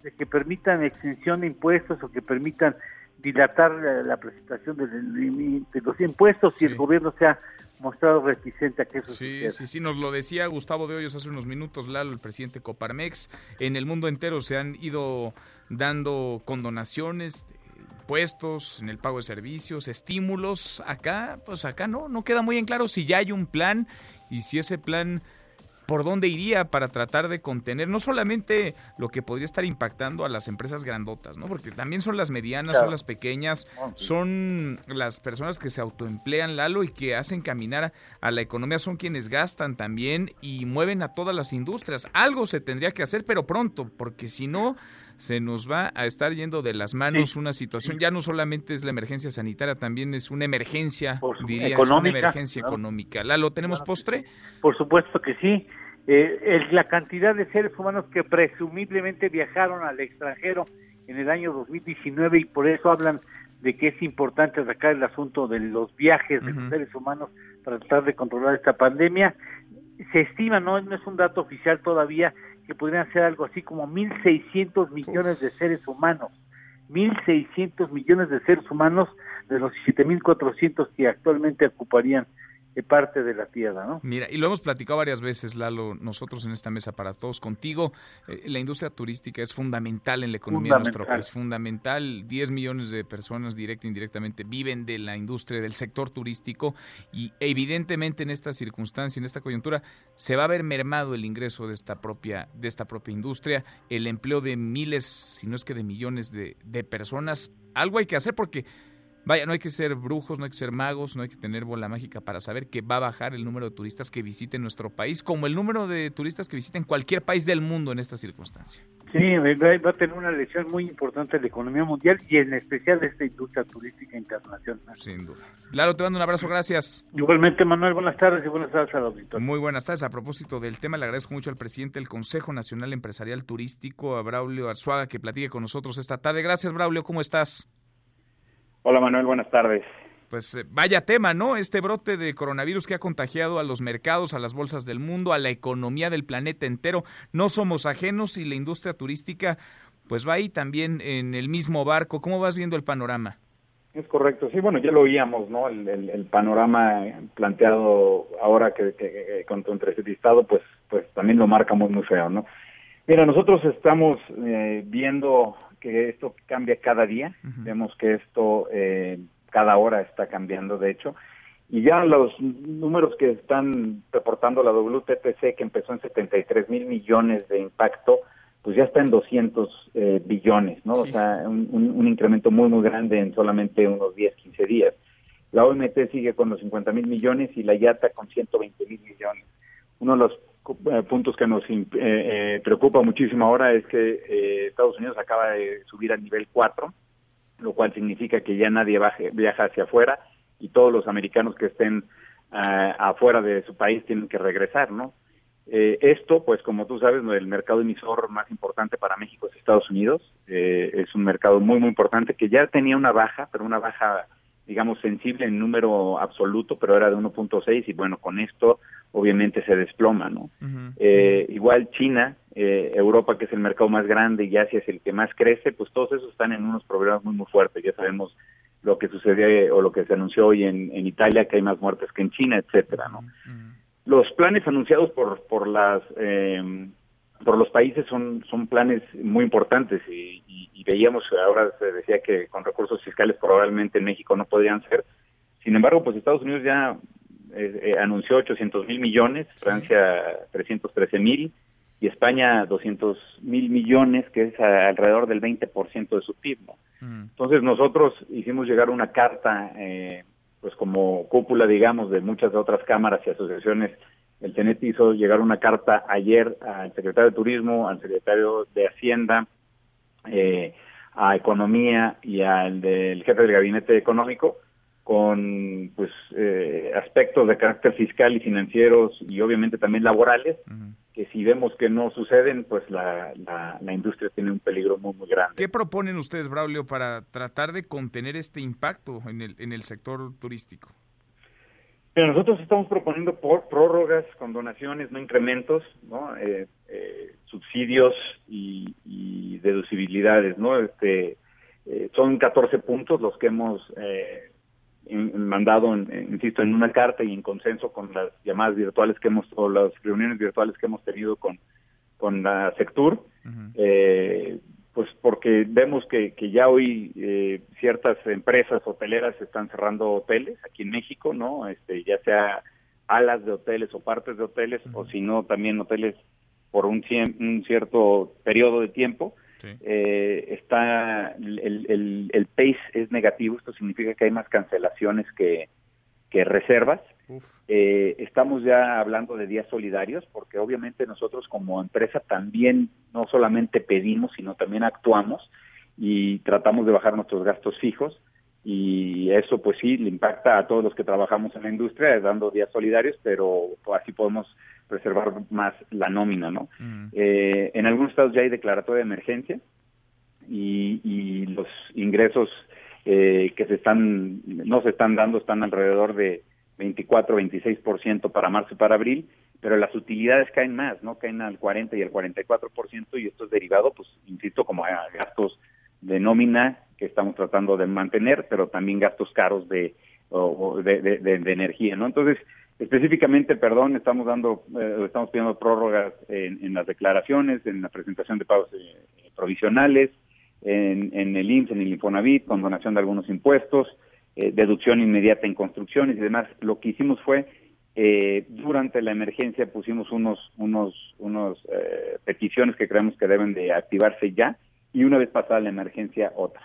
de que permitan extensión de impuestos o que permitan dilatar la, presentación de, los impuestos si el gobierno se ha mostrado reticente a que eso sí, Sí, sí, nos lo decía Gustavo de Hoyos hace unos minutos, Lalo, el presidente Coparmex. En el mundo entero se han ido dando condonaciones, impuestos, en el pago de servicios, estímulos. Acá, pues acá no, no queda muy en claro si ya hay un plan y si ese plan por dónde iría para tratar de contener no solamente lo que podría estar impactando a las empresas grandotas, ¿no? Porque también son las medianas, son las pequeñas, son las personas que se autoemplean, Lalo, y que hacen caminar a la economía, son quienes gastan también y mueven a todas las industrias. Algo se tendría que hacer, pero pronto, porque si no se nos va a estar yendo de las manos una situación, ya no solamente es la emergencia sanitaria, también es una emergencia, diría, es una emergencia económica. ¿Lalo, tenemos postre? Por supuesto que sí. Eh, la cantidad de seres humanos que presumiblemente viajaron al extranjero en el año 2019 y por eso hablan de que es importante sacar el asunto de los viajes de los seres humanos para tratar de controlar esta pandemia. Se estima, no, no es un dato oficial todavía, que podrían ser algo así como 1.600 millones de seres humanos. 1.600 millones de seres humanos de los 7.400 que actualmente ocuparían parte de la tierra, ¿no? Mira, y lo hemos platicado varias veces, Lalo, nosotros en esta mesa para todos contigo, eh, la industria turística es fundamental en la economía de nuestro país, fundamental, 10 millones de personas directa e indirectamente viven de la industria, del sector turístico y evidentemente en esta circunstancia, en esta coyuntura, se va a ver mermado el ingreso de esta propia, de esta propia industria, el empleo de miles, si no es que de millones de, de personas, algo hay que hacer porque Vaya, no hay que ser brujos, no hay que ser magos, no hay que tener bola mágica para saber que va a bajar el número de turistas que visiten nuestro país, como el número de turistas que visiten cualquier país del mundo en esta circunstancia. Sí, va a tener una lección muy importante de la economía mundial y en especial de esta industria turística internacional. Sin duda. Lalo, te mando un abrazo, gracias. Igualmente, Manuel, buenas tardes y buenas tardes al auditorio. Muy buenas tardes. A propósito del tema, le agradezco mucho al presidente del Consejo Nacional Empresarial Turístico, a Braulio Arzuaga, que platique con nosotros esta tarde. Gracias, Braulio, ¿cómo estás? Hola Manuel, buenas tardes. Pues eh, vaya tema, ¿no? Este brote de coronavirus que ha contagiado a los mercados, a las bolsas del mundo, a la economía del planeta entero. No somos ajenos y la industria turística pues va ahí también en el mismo barco. ¿Cómo vas viendo el panorama? Es correcto, sí, bueno, ya lo oíamos, ¿no? El, panorama planteado ahora que, que, con tu entrevistado, pues, pues también lo marca muy, muy feo, ¿no? Mira, nosotros estamos eh, viendo que esto cambia cada día, vemos que esto eh, cada hora está cambiando, de hecho, y ya los números que están reportando la WTPC, que empezó en 73 mil millones de impacto, pues ya está en 200 eh, billones, ¿no? O sea, un, un, incremento muy, muy grande en solamente unos 10, 15 días. La OMT sigue con los 50 mil millones y la IATA con 120 mil millones. Uno de los puntos que nos eh, eh, preocupa muchísimo ahora es que Estados Unidos acaba de subir al nivel 4, lo cual significa que ya nadie viaja hacia afuera y todos los americanos que estén afuera de su país tienen que regresar, ¿no? esto, pues como tú sabes, el mercado emisor más importante para México es Estados Unidos. es un mercado muy, muy importante que ya tenía una baja, pero una baja digamos, sensible en número absoluto, pero era de 1.6 y bueno, con esto obviamente se desploma, ¿no? eh, igual China, eh, Europa, que es el mercado más grande y Asia es el que más crece, pues todos esos están en unos problemas muy, muy fuertes. Ya sabemos lo que sucedió o lo que se anunció hoy en, en Italia, que hay más muertes que en China, etcétera, ¿no? Los planes anunciados por, por las... Eh, por los países son, son planes muy importantes y, veíamos, ahora se decía que con recursos fiscales probablemente en México no podrían ser. Sin embargo, pues Estados Unidos ya eh, eh, anunció 800 mil millones, Francia 313 mil y España 200 mil millones, que es alrededor del 20% de su PIB. Mm. Entonces nosotros hicimos llegar una carta, eh, pues como cúpula, digamos, de muchas otras cámaras y asociaciones el TENET hizo llegar una carta ayer al secretario de Turismo, al secretario de Hacienda, eh, a economía y al del jefe del gabinete económico con pues eh, aspectos de carácter fiscal y financieros y obviamente también laborales que si vemos que no suceden pues la, la, industria tiene un peligro muy muy grande. ¿Qué proponen ustedes Braulio para tratar de contener este impacto en el en el sector turístico? Pero nosotros estamos proponiendo por prórrogas con donaciones, no incrementos, ¿no? Eh, eh, subsidios y, y, deducibilidades, ¿no? Este, eh, son 14 puntos los que hemos eh, mandado, insisto, en una carta y en consenso con las llamadas virtuales que hemos, o las reuniones virtuales que hemos tenido con, con la Sectur, eh, porque vemos que, que ya hoy eh, ciertas empresas hoteleras están cerrando hoteles aquí en México, ¿no? Este, ya sea alas de hoteles o partes de hoteles, o si no, también hoteles por un, un cierto periodo de tiempo eh, está el, el, el, pace es negativo, esto significa que hay más cancelaciones que, que reservas. Eh, estamos ya hablando de días solidarios porque obviamente nosotros como empresa también no solamente pedimos, sino también actuamos y tratamos de bajar nuestros gastos fijos. Y eso pues sí le impacta a todos los que trabajamos en la industria dando días solidarios, pero así podemos preservar más la nómina, ¿no? Eh, en algunos estados ya hay declaratoria de emergencia y, y los ingresos eh, que se están no se están dando están alrededor de 24, 26% para marzo y para abril, pero las utilidades caen más, ¿no? Caen al 40 y al 44% y esto es derivado, pues, insisto, como a gastos de nómina que estamos tratando de mantener, pero también gastos caros de, de, de energía, ¿no? Entonces, Específicamente, perdón, estamos dando, eh, estamos pidiendo prórrogas en, las declaraciones, en la presentación de pagos eh, provisionales, en, el IMSS, en el Infonavit, con donación de algunos impuestos, eh, deducción inmediata en construcciones y demás. Lo que hicimos fue, durante la emergencia pusimos unos, unos, unos peticiones que creemos que deben de activarse ya y una vez pasada la emergencia, otras.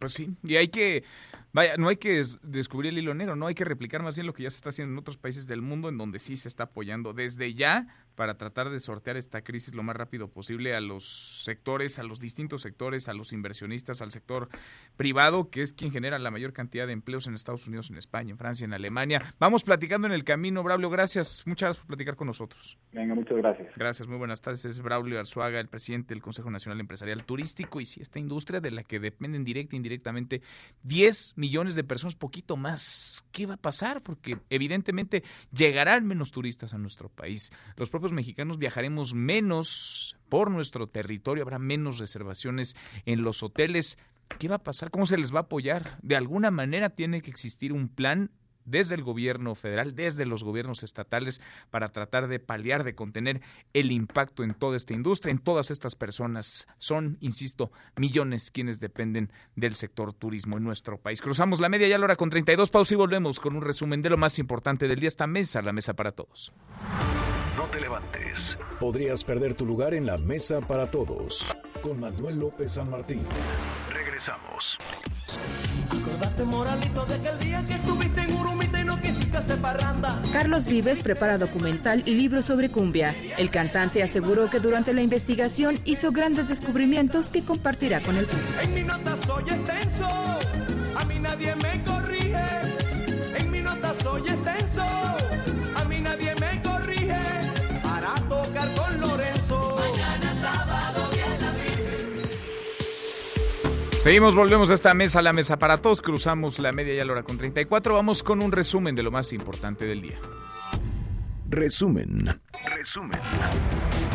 Pues sí, y hay que Vaya, no hay que descubrir el hilo negro, no hay que replicar más bien lo que ya se está haciendo en otros países del mundo en donde sí se está apoyando desde ya para tratar de sortear esta crisis lo más rápido posible a los sectores, a los distintos sectores, a los inversionistas, al sector privado, que es quien genera la mayor cantidad de empleos en Estados Unidos, en España, en Francia, en Alemania. Vamos platicando en el camino, Braulio, gracias, muchas gracias por platicar con nosotros. Venga, muchas gracias. Gracias, muy buenas tardes. Es Braulio Arzuaga, el presidente del Consejo Nacional Empresarial Turístico, y si esta industria de la que dependen directa e indirectamente 10 millones de personas, poquito más. ¿Qué va a pasar? Porque evidentemente llegarán menos turistas a nuestro país. Los propios mexicanos viajaremos menos por nuestro territorio, habrá menos reservaciones en los hoteles. ¿Qué va a pasar? ¿Cómo se les va a apoyar? De alguna manera tiene que existir un plan desde el gobierno federal, desde los gobiernos estatales, para tratar de paliar, de contener el impacto en toda esta industria, en todas estas personas. Son, insisto, millones quienes dependen del sector turismo en nuestro país. Cruzamos la media ya la hora con 32 pausas y volvemos con un resumen de lo más importante del día. Esta mesa, la mesa para todos. No te levantes. Podrías perder tu lugar en la mesa para todos. Con Manuel López San Martín. Regresamos. moralito, de que el día que Carlos Vives prepara documental y libro sobre cumbia. El cantante aseguró que durante la investigación hizo grandes descubrimientos que compartirá con el público. En mi nota soy extenso, a mí nadie me Seguimos, volvemos a esta mesa, la mesa para todos. Cruzamos la media y a la hora con 34. Vamos con un resumen de lo más importante del día. Resumen. Resumen.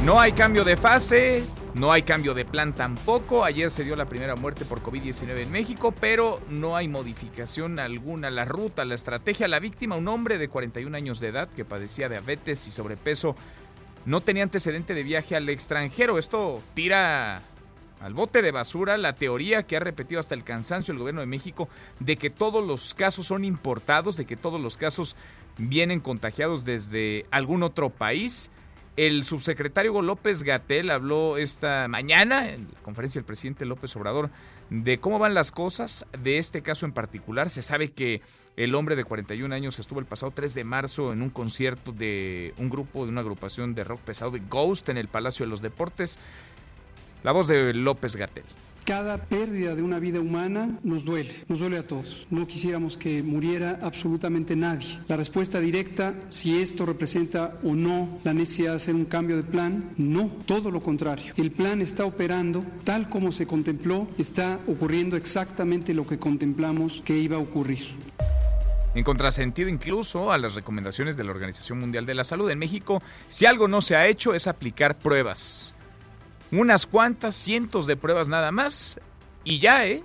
No hay cambio de fase, no hay cambio de plan tampoco. Ayer se dio la primera muerte por COVID-19 en México, pero no hay modificación alguna. La ruta, la estrategia, la víctima, un hombre de 41 años de edad que padecía diabetes y sobrepeso, no tenía antecedente de viaje al extranjero. Esto tira al bote de basura la teoría que ha repetido hasta el cansancio el gobierno de México de que todos los casos son importados, de que todos los casos vienen contagiados desde algún otro país. El subsecretario López Gatel habló esta mañana en la conferencia del presidente López Obrador de cómo van las cosas de este caso en particular. Se sabe que el hombre de 41 años estuvo el pasado 3 de marzo en un concierto de un grupo, de una agrupación de rock pesado de Ghost en el Palacio de los Deportes. La voz de López Gatel. Cada pérdida de una vida humana nos duele, nos duele a todos. No quisiéramos que muriera absolutamente nadie. La respuesta directa, si esto representa o no la necesidad de hacer un cambio de plan, no, todo lo contrario. El plan está operando tal como se contempló, está ocurriendo exactamente lo que contemplamos que iba a ocurrir. En contrasentido incluso a las recomendaciones de la Organización Mundial de la Salud en México, si algo no se ha hecho es aplicar pruebas unas cuantas cientos de pruebas nada más y ya, ¿eh?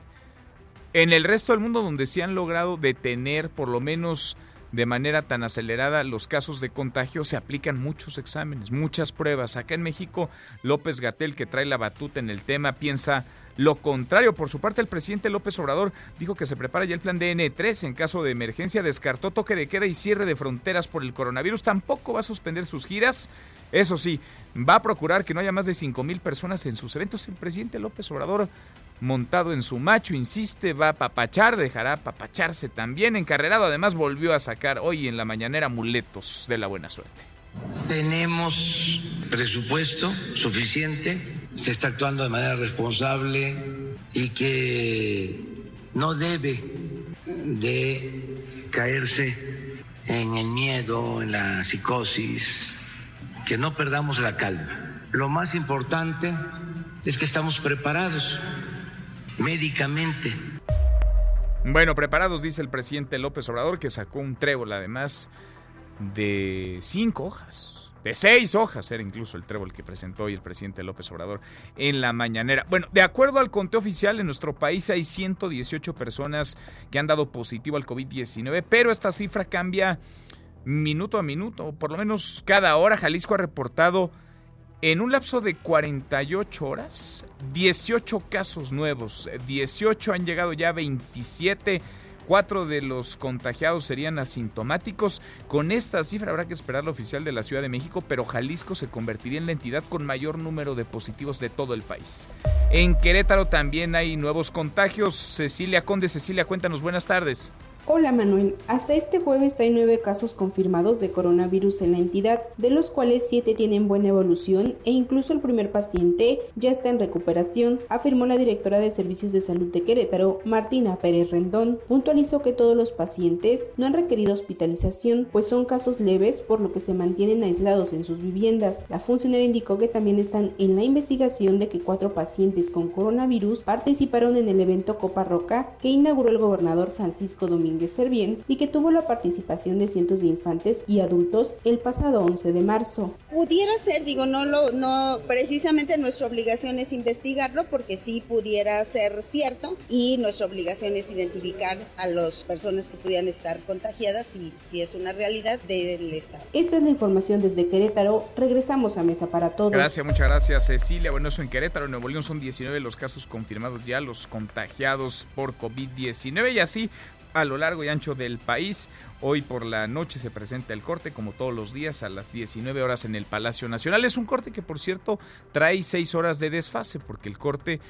En el resto del mundo donde se han logrado detener por lo menos de manera tan acelerada los casos de contagio, se aplican muchos exámenes, muchas pruebas. Acá en México, López Gatel, que trae la batuta en el tema, piensa lo contrario. Por su parte, el presidente López Obrador dijo que se prepara ya el plan DN3 en caso de emergencia, descartó toque de queda y cierre de fronteras por el coronavirus, tampoco va a suspender sus giras. Eso sí, va a procurar que no haya más de 5 mil personas en sus eventos. El presidente López Obrador, montado en su macho, insiste, va a papachar, dejará papacharse también. Encarrerado, además, volvió a sacar hoy en la mañanera amuletos de la buena suerte. Tenemos presupuesto suficiente, se está actuando de manera responsable y que no debe de caerse en el miedo, en la psicosis, que no perdamos la calma. Lo más importante es que estamos preparados médicamente. Bueno, preparados, dice el presidente López Obrador, que sacó un trébol además de cinco hojas. De seis hojas era incluso el trébol que presentó hoy el presidente López Obrador en la mañanera. Bueno, de acuerdo al conteo oficial, en nuestro país hay 118 personas que han dado positivo al COVID-19, pero esta cifra cambia minuto a minuto, por lo menos cada hora. Jalisco ha reportado en un lapso de 48 horas 18 casos nuevos, 18 han llegado ya 27. Cuatro de los contagiados serían asintomáticos. Con esta cifra habrá que esperar la oficial de la Ciudad de México, pero Jalisco se convertiría en la entidad con mayor número de positivos de todo el país. En Querétaro también hay nuevos contagios. Cecilia Conde, Cecilia, cuéntanos, buenas tardes. Hola Manuel, hasta este jueves hay nueve casos confirmados de coronavirus en la entidad, de los cuales siete tienen buena evolución e incluso el primer paciente ya está en recuperación, afirmó la directora de Servicios de Salud de Querétaro, Martina Pérez Rendón. Puntualizó que todos los pacientes no han requerido hospitalización, pues son casos leves, por lo que se mantienen aislados en sus viviendas. La funcionaria indicó que también están en la investigación de que cuatro pacientes con coronavirus participaron en el evento Copa Roca que inauguró el gobernador Francisco Domínguez de Ser Bien y que tuvo la participación de cientos de infantes y adultos el pasado 11 de marzo. Pudiera ser, digo, no lo, no, precisamente nuestra obligación es investigarlo porque sí pudiera ser cierto y nuestra obligación es identificar a las personas que pudieran estar contagiadas y si es una realidad del Estado. Esta es la información desde Querétaro. Regresamos a Mesa para Todos. Gracias, muchas gracias Cecilia. Bueno, eso en Querétaro, en Nuevo León son 19 los casos confirmados ya, los contagiados por COVID-19 y así a lo largo y ancho del país. Hoy por la noche se presenta el corte, como todos los días, a las 19 horas en el Palacio Nacional. Es un corte que, por cierto, trae seis horas de desfase, porque el corte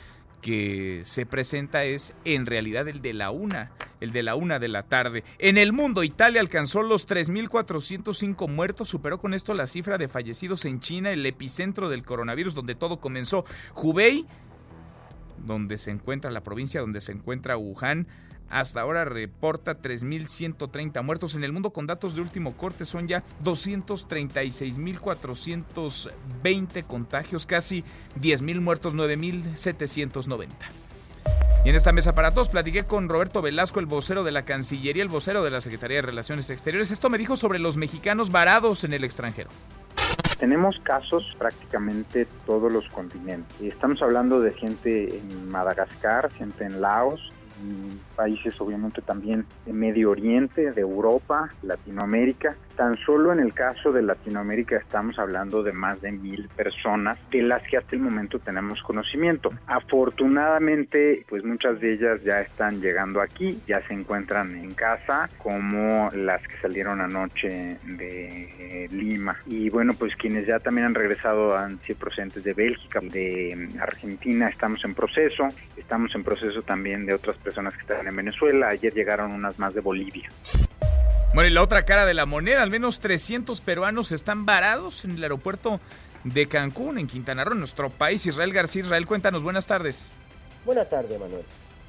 que se presenta es en realidad el de la una, el de la una de la tarde. En el mundo, Italia alcanzó los 3.405 muertos, superó con esto la cifra de fallecidos en China, el epicentro del coronavirus, donde todo comenzó. Hubei, donde se encuentra la provincia, donde se encuentra Wuhan, hasta ahora reporta 3.130 muertos en el mundo con datos de último corte. Son ya 236.420 contagios, casi 10.000 muertos, 9.790. Y en esta mesa para todos platiqué con Roberto Velasco, el vocero de la Cancillería, el vocero de la Secretaría de Relaciones Exteriores. Esto me dijo sobre los mexicanos varados en el extranjero. Tenemos casos prácticamente todos los continentes. Estamos hablando de gente en Madagascar, gente en Laos, países obviamente también de Medio Oriente, de Europa, Latinoamérica. Tan solo en el caso de Latinoamérica estamos hablando de más de mil personas de las que hasta el momento tenemos conocimiento. Afortunadamente, pues muchas de ellas ya están llegando aquí, ya se encuentran en casa, como las que salieron anoche de eh, Lima. Y bueno, pues quienes ya también han regresado han sido procedentes de Bélgica, de Argentina, estamos en proceso, estamos en proceso también de otras personas que están en Venezuela, ayer llegaron unas más de Bolivia. Bueno, y la otra cara de la moneda, al menos 300 peruanos están varados en el aeropuerto de Cancún, en Quintana Roo, en nuestro país. Israel García, Israel, cuéntanos, buenas tardes. Buenas tardes, Manuel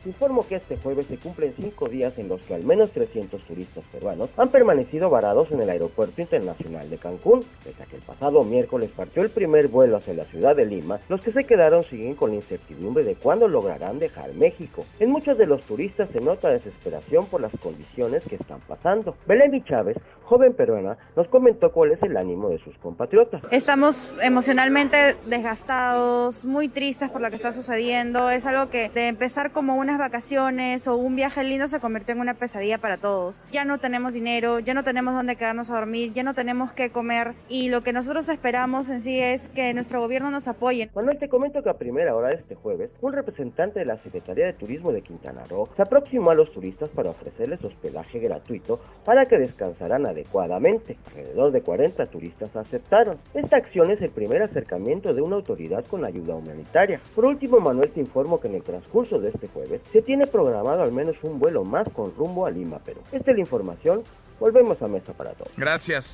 informo que este jueves se cumplen cinco días en los que al menos 300 turistas peruanos han permanecido varados en el Aeropuerto Internacional de Cancún, desde que el pasado miércoles partió el primer vuelo hacia la ciudad de Lima. Los que se quedaron siguen con la incertidumbre de cuándo lograrán dejar México. En muchos de los turistas se nota desesperación por las condiciones que están pasando. Belén Chávez, joven peruana, nos comentó cuál es el ánimo de sus compatriotas. Estamos emocionalmente desgastados, muy tristes por lo que está sucediendo. Es algo que de empezar como una vacaciones o un viaje lindo se convirtió en una pesadilla para todos. Ya no tenemos dinero, ya no tenemos dónde quedarnos a dormir, ya no tenemos qué comer y lo que nosotros esperamos en sí es que nuestro gobierno nos apoye. Manuel, te comento que a primera hora de este jueves, un representante de la Secretaría de Turismo de Quintana Roo se aproximó a los turistas para ofrecerles hospedaje gratuito para que descansaran adecuadamente. Alrededor de 40 turistas aceptaron. Esta acción es el primer acercamiento de una autoridad con ayuda humanitaria. Por último, Manuel, te informo que en el transcurso de este jueves se tiene programado al menos un vuelo más con rumbo a Lima, Perú. Esta es la información. Volvemos a Mesa para Todos. Gracias.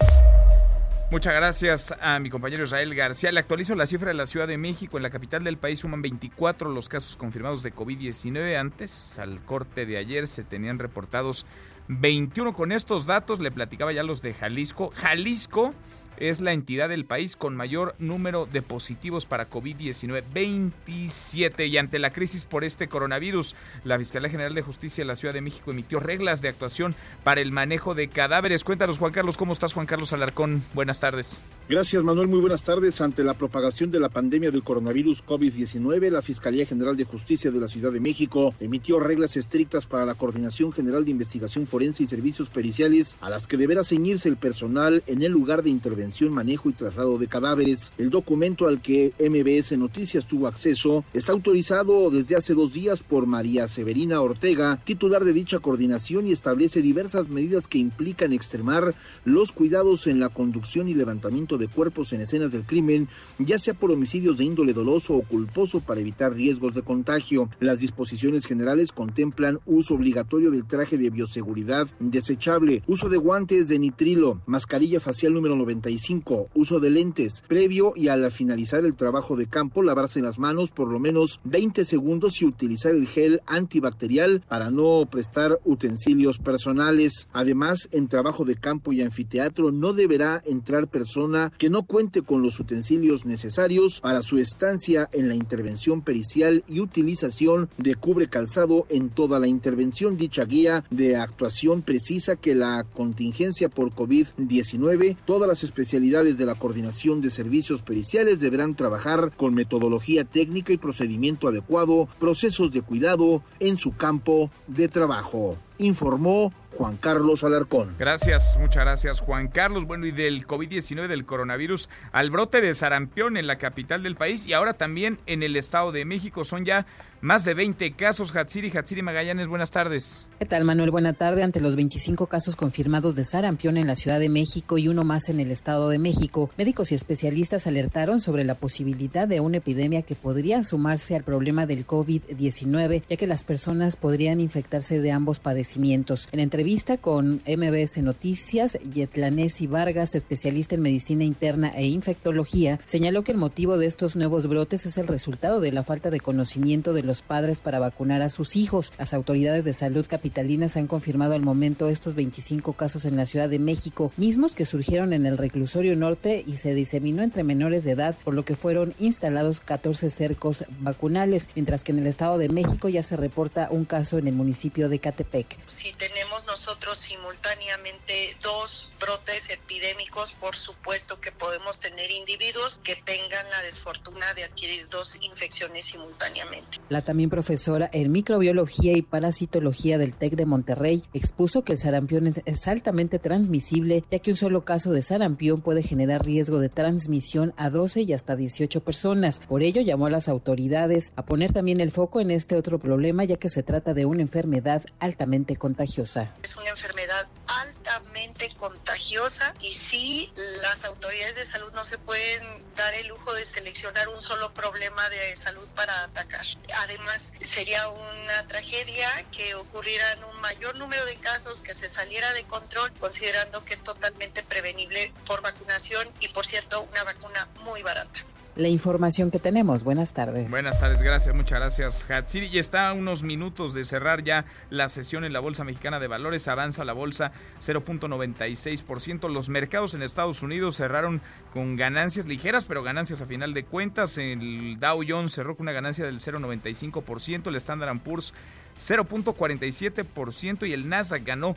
Muchas gracias a mi compañero Israel García. Le actualizo la cifra de la Ciudad de México. En la capital del país suman 24 los casos confirmados de COVID-19. Antes, al corte de ayer, se tenían reportados 21. Con estos datos, le platicaba ya los de Jalisco. Jalisco es la entidad del país con mayor número de positivos para COVID-19, 27. Y ante la crisis por este coronavirus, la Fiscalía General de Justicia de la Ciudad de México emitió reglas de actuación para el manejo de cadáveres. Cuéntanos, Juan Carlos, ¿cómo estás, Juan Carlos Alarcón? Buenas tardes. Gracias, Manuel. Muy buenas tardes. Ante la propagación de la pandemia del coronavirus COVID-19, la Fiscalía General de Justicia de la Ciudad de México emitió reglas estrictas para la Coordinación General de Investigación Forense y Servicios Periciales, a las que deberá ceñirse el personal en el lugar de intervención manejo y traslado de cadáveres. El documento al que MBS Noticias tuvo acceso está autorizado desde hace dos días por María Severina Ortega, titular de dicha coordinación, y establece diversas medidas que implican extremar los cuidados en la conducción y levantamiento de cuerpos en escenas del crimen, ya sea por homicidios de índole doloso o culposo para evitar riesgos de contagio. Las disposiciones generales contemplan uso obligatorio del traje de bioseguridad desechable, uso de guantes de nitrilo, mascarilla facial número 95 Uso de lentes. Previo y al finalizar el trabajo de campo, lavarse las manos por lo menos 20 segundos y utilizar el gel antibacterial para no prestar utensilios personales. Además, en trabajo de campo y anfiteatro no deberá entrar persona que no cuente con los utensilios necesarios para su estancia en la intervención pericial y utilización de cubre calzado en toda la intervención. Dicha guía de actuación precisa que la contingencia por COVID-19, todas las especialidades especialidades de la Coordinación de Servicios Periciales deberán trabajar con metodología técnica y procedimiento adecuado, procesos de cuidado en su campo de trabajo, informó Juan Carlos Alarcón. Gracias, muchas gracias Juan Carlos. Bueno, y del COVID-19, del coronavirus, al brote de sarampión en la capital del país y ahora también en el Estado de México. Son ya más de 20 casos. Hatsiri, Hatsiri Magallanes, buenas tardes. ¿Qué tal, Manuel? Buena tarde. Ante los 25 casos confirmados de sarampión en la Ciudad de México y uno más en el Estado de México, médicos y especialistas alertaron sobre la posibilidad de una epidemia que podría sumarse al problema del COVID-19, ya que las personas podrían infectarse de ambos padecimientos. En entrevista con MBS Noticias, Yetlanesi Vargas, especialista en medicina interna e infectología, señaló que el motivo de estos nuevos brotes es el resultado de la falta de conocimiento de los padres para vacunar a sus hijos. Las autoridades de salud capitalinas han confirmado al momento estos 25 casos en la Ciudad de México, mismos que surgieron en el reclusorio norte y se diseminó entre menores de edad, por lo que fueron instalados 14 cercos vacunales, mientras que en el Estado de México ya se reporta un caso en el municipio de Catepec. Si tenemos nosotros simultáneamente dos brotes epidémicos, por supuesto que podemos tener individuos que tengan la desfortuna de adquirir dos infecciones simultáneamente. La también profesora en microbiología y parasitología del TEC de Monterrey expuso que el sarampión es altamente transmisible, ya que un solo caso de sarampión puede generar riesgo de transmisión a 12 y hasta 18 personas. Por ello llamó a las autoridades a poner también el foco en este otro problema, ya que se trata de una enfermedad altamente contagiosa. Es una enfermedad altamente contagiosa y sí, las autoridades de salud no se pueden dar el lujo de seleccionar un solo problema de salud para atacar. Además, sería una tragedia que ocurrieran un mayor número de casos, que se saliera de control, considerando que es totalmente prevenible por vacunación y, por cierto, una vacuna muy barata. La información que tenemos. Buenas tardes. Buenas tardes, gracias, muchas gracias, Hatsiri. Y está a unos minutos de cerrar ya la sesión en la Bolsa Mexicana de Valores. Avanza la bolsa 0.96%. Los mercados en Estados Unidos cerraron con ganancias ligeras, pero ganancias a final de cuentas. El Dow Jones cerró con una ganancia del 0.95%. El Standard Poor's 0.47% y el Nasdaq ganó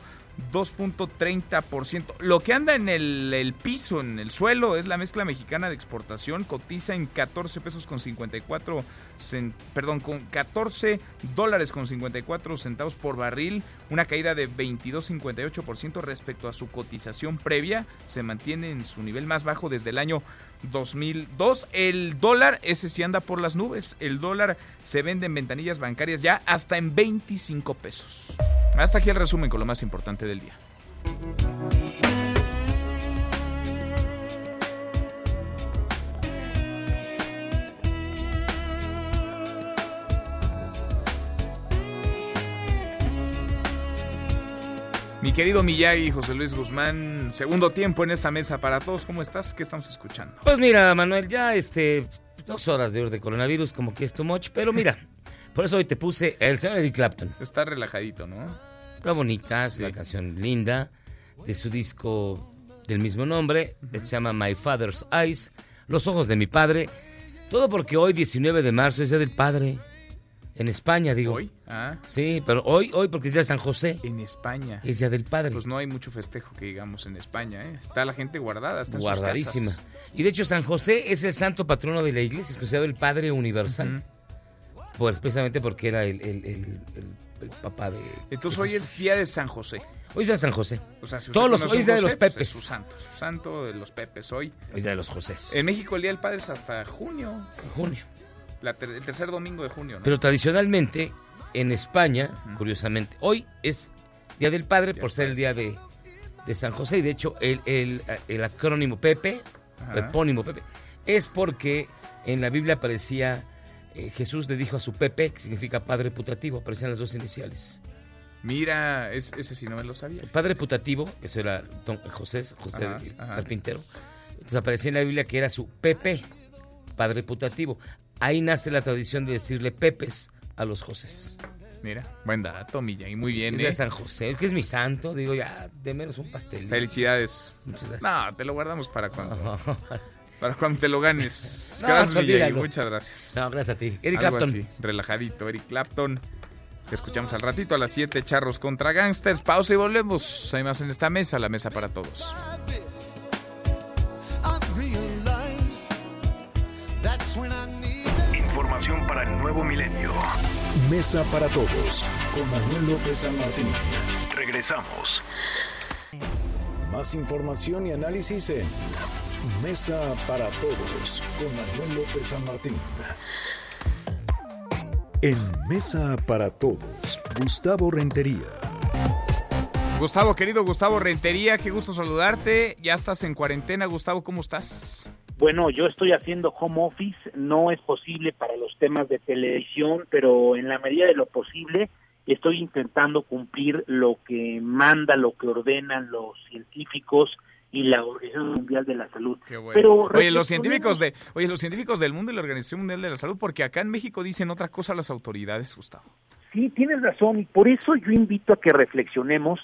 2.30%. Lo que anda en el, piso, en el suelo, es la mezcla mexicana de exportación. Cotiza en 14 pesos con 54, perdón, con 14 dólares con 54 centavos por barril. Una caída de 22.58% respecto a su cotización previa. Se mantiene en su nivel más bajo desde el año 2002. El dólar, ese sí anda por las nubes. El dólar se vende en ventanillas bancarias ya hasta en 25 pesos. Hasta aquí el resumen con lo más importante del día. Mi querido Miyagi, José Luis Guzmán, segundo tiempo en esta mesa para todos. ¿Cómo estás? ¿Qué estamos escuchando? Pues mira, Manuel, ya este, dos horas de, de coronavirus, como que es too much, pero mira, por eso hoy te puse el señor Eric Clapton. Está relajadito, ¿no? Está bonita, es una canción linda de su disco del mismo nombre, se llama My Father's Eyes, Los Ojos de mi Padre. Todo porque hoy, 19 de marzo, es Día del Padre. En España, digo. ¿Hoy? Ah. Sí, pero hoy, hoy porque es día de San José. En España. Es día del padre. Pues no hay mucho festejo que digamos en España, ¿eh? Está la gente guardada, está en Guardadísima. Y de hecho, San José es el santo patrono de la iglesia, es considerado el padre universal. pues, precisamente porque era el, el, papá de. Entonces hoy es día de San José. Hoy es día de San José. O sea, si Todos los, hoy es día de los pues, Pepes. su santo, su santo de los Pepes hoy. Hoy es día de los Josés. En México el día del padre es hasta junio. En junio. El tercer domingo de junio, ¿no? Pero tradicionalmente en España, curiosamente, hoy es Día del Padre por ser el día de, San José. Y de hecho, el, el, acrónimo Pepe, el epónimo Pepe, es porque en la Biblia aparecía, eh, Jesús le dijo a su Pepe, que significa padre putativo, aparecían las dos iniciales. Mira, ese sí no me lo sabía. El padre putativo, que eso era José, José Carpintero, entonces aparecía en la Biblia que era su Pepe, padre putativo. Ahí nace la tradición de decirle Pepes a los José. Mira, buen dato, y muy bien. Es de ¿eh? San José, que es mi santo, digo ya, de menos un pastel. Felicidades. No, te lo guardamos para cuando. Para cuando te lo ganes. gracias, Millay, muchas gracias. No, gracias a ti. Eric Clapton. relajadito, Eric Clapton. escuchamos al ratito a las 7, Charros contra Gangsters. Pausa y volvemos. Hay más en esta mesa, la mesa para todos. Para el nuevo milenio. Mesa para todos con Manuel López San Martín. Regresamos. Más información y análisis en Mesa para todos con Manuel López San Martín. En Mesa para todos, Gustavo Rentería. Gustavo, querido Gustavo Rentería, qué gusto saludarte. Ya estás en cuarentena, Gustavo, ¿cómo estás? Bueno, yo estoy haciendo home office, no es posible para los temas de televisión, pero en la medida de lo posible estoy intentando cumplir lo que manda, lo que ordenan los científicos y la Organización Mundial de la Salud. Pero oye, los científicos de, oye, los científicos del mundo y la Organización Mundial de la Salud, porque acá en México dicen otra cosa las autoridades, Gustavo. Sí, tienes razón y por eso yo invito a que reflexionemos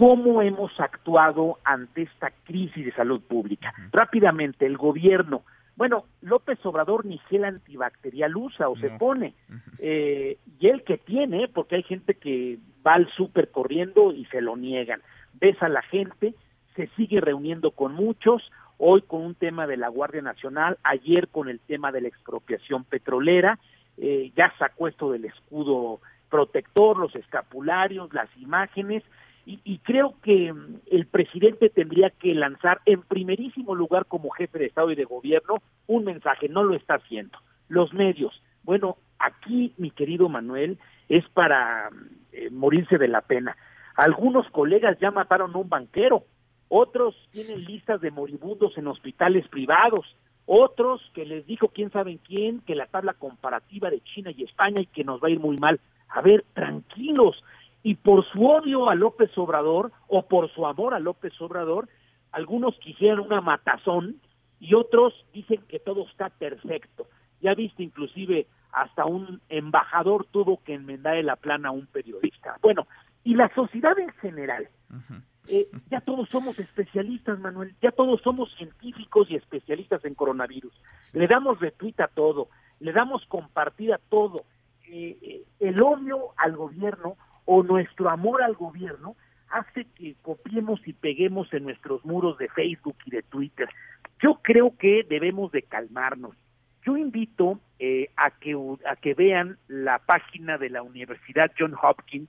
cómo hemos actuado ante esta crisis de salud pública. Rápidamente, el gobierno, bueno, López Obrador ni gel antibacterial usa o se pone, eh, y el que tiene, porque hay gente que va al súper corriendo y se lo niegan. Ves a la gente, se sigue reuniendo con muchos, hoy con un tema de la Guardia Nacional, ayer con el tema de la expropiación petrolera, eh, ya sacó esto del escudo protector, los escapularios, las imágenes, y, creo que mm, el presidente tendría que lanzar en primerísimo lugar como jefe de Estado y de Gobierno un mensaje, no lo está haciendo. Los medios, bueno, aquí mi querido Manuel es para mm, eh, morirse de la pena. Algunos colegas ya mataron a un banquero, otros tienen listas de moribundos en hospitales privados, otros que les dijo quién sabe quién que la tabla comparativa de China y España y que nos va a ir muy mal. A ver, tranquilos, y por su odio a López Obrador o por su amor a López Obrador, algunos quisieran una matazón y otros dicen que todo está perfecto. Ya viste, inclusive hasta un embajador tuvo que enmendar la plana a un periodista. Bueno, y la sociedad en general. Eh, ya todos somos especialistas, Manuel, ya todos somos científicos y especialistas en coronavirus. Le damos retweet a todo, le damos compartida a todo. Eh, eh, el odio al gobierno o nuestro amor al gobierno hace que copiemos y peguemos en nuestros muros de Facebook y de Twitter. Yo creo que debemos de calmarnos. Yo invito eh, a que a que vean la página de la Universidad John Hopkins,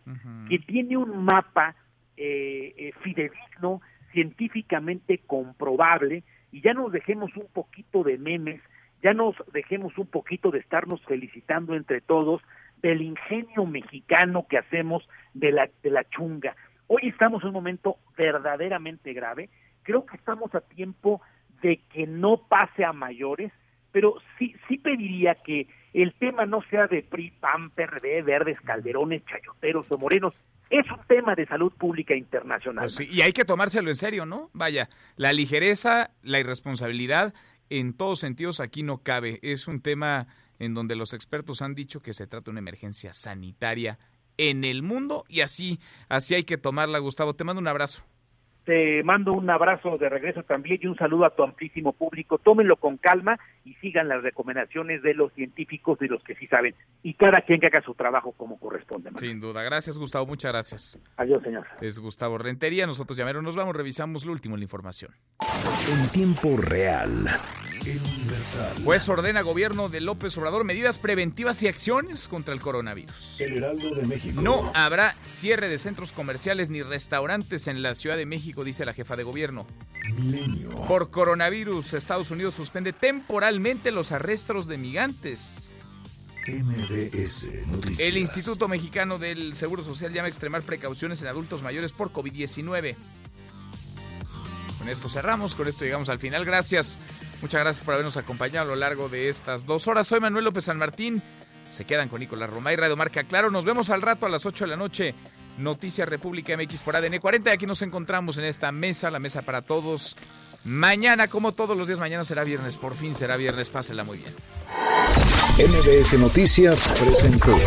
que tiene un mapa eh, eh, fidedigno, científicamente comprobable, y ya nos dejemos un poquito de memes, ya nos dejemos un poquito de estarnos felicitando entre todos del ingenio mexicano que hacemos de la, de la chunga. Hoy estamos en un momento verdaderamente grave, creo que estamos a tiempo de que no pase a mayores, pero sí, sí pediría que el tema no sea de PRI, PAN, PRD, Verdes, Calderones, Chayoteros o Morenos, es un tema de salud pública internacional. Pues y hay que tomárselo en serio, ¿no? Vaya, la ligereza, la irresponsabilidad, en todos sentidos aquí no cabe. Es un tema en donde los expertos han dicho que se trata de una emergencia sanitaria en el mundo y así, así hay que tomarla, Gustavo. Te mando un abrazo. Te mando un abrazo de regreso también y un saludo a tu amplísimo público. Tómenlo con calma y sigan las recomendaciones de los científicos y los que sí saben. Y cada quien que haga su trabajo como corresponde. Sin duda. Gracias, Gustavo. Muchas gracias. Adiós, señor. Es Gustavo Rentería. Nosotros ya nos vamos. Revisamos lo último en la información. En tiempo real. Juez ordena gobierno de López Obrador medidas preventivas y acciones contra el coronavirus. El Heraldo de México. No habrá cierre de centros comerciales ni restaurantes en la Ciudad de México, dice la jefa de gobierno. Milenio. Por coronavirus, Estados Unidos suspende temporalmente los arrestos de migrantes. MBS Noticias. El Instituto Mexicano del Seguro Social llama a extremar precauciones en adultos mayores por COVID-19. Con esto cerramos, con esto llegamos al final. Gracias Muchas gracias por habernos acompañado a lo largo de estas dos horas. Soy Manuel López San Martín. Se quedan con Nicolás Romay, Radio Marca Claro. Nos vemos al rato a las 8 de la noche. Noticias República MX por ADN 40. Y aquí nos encontramos en esta mesa, la mesa para todos. Mañana, como todos los días, mañana será viernes. Por fin será viernes. Pásela muy bien. MBS Noticias presentó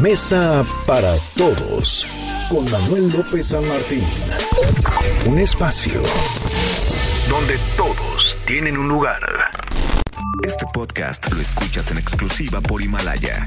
Mesa para Todos con Manuel López San Martín. Un espacio donde todos tienen un lugar. Este podcast lo escuchas en exclusiva por Himalaya.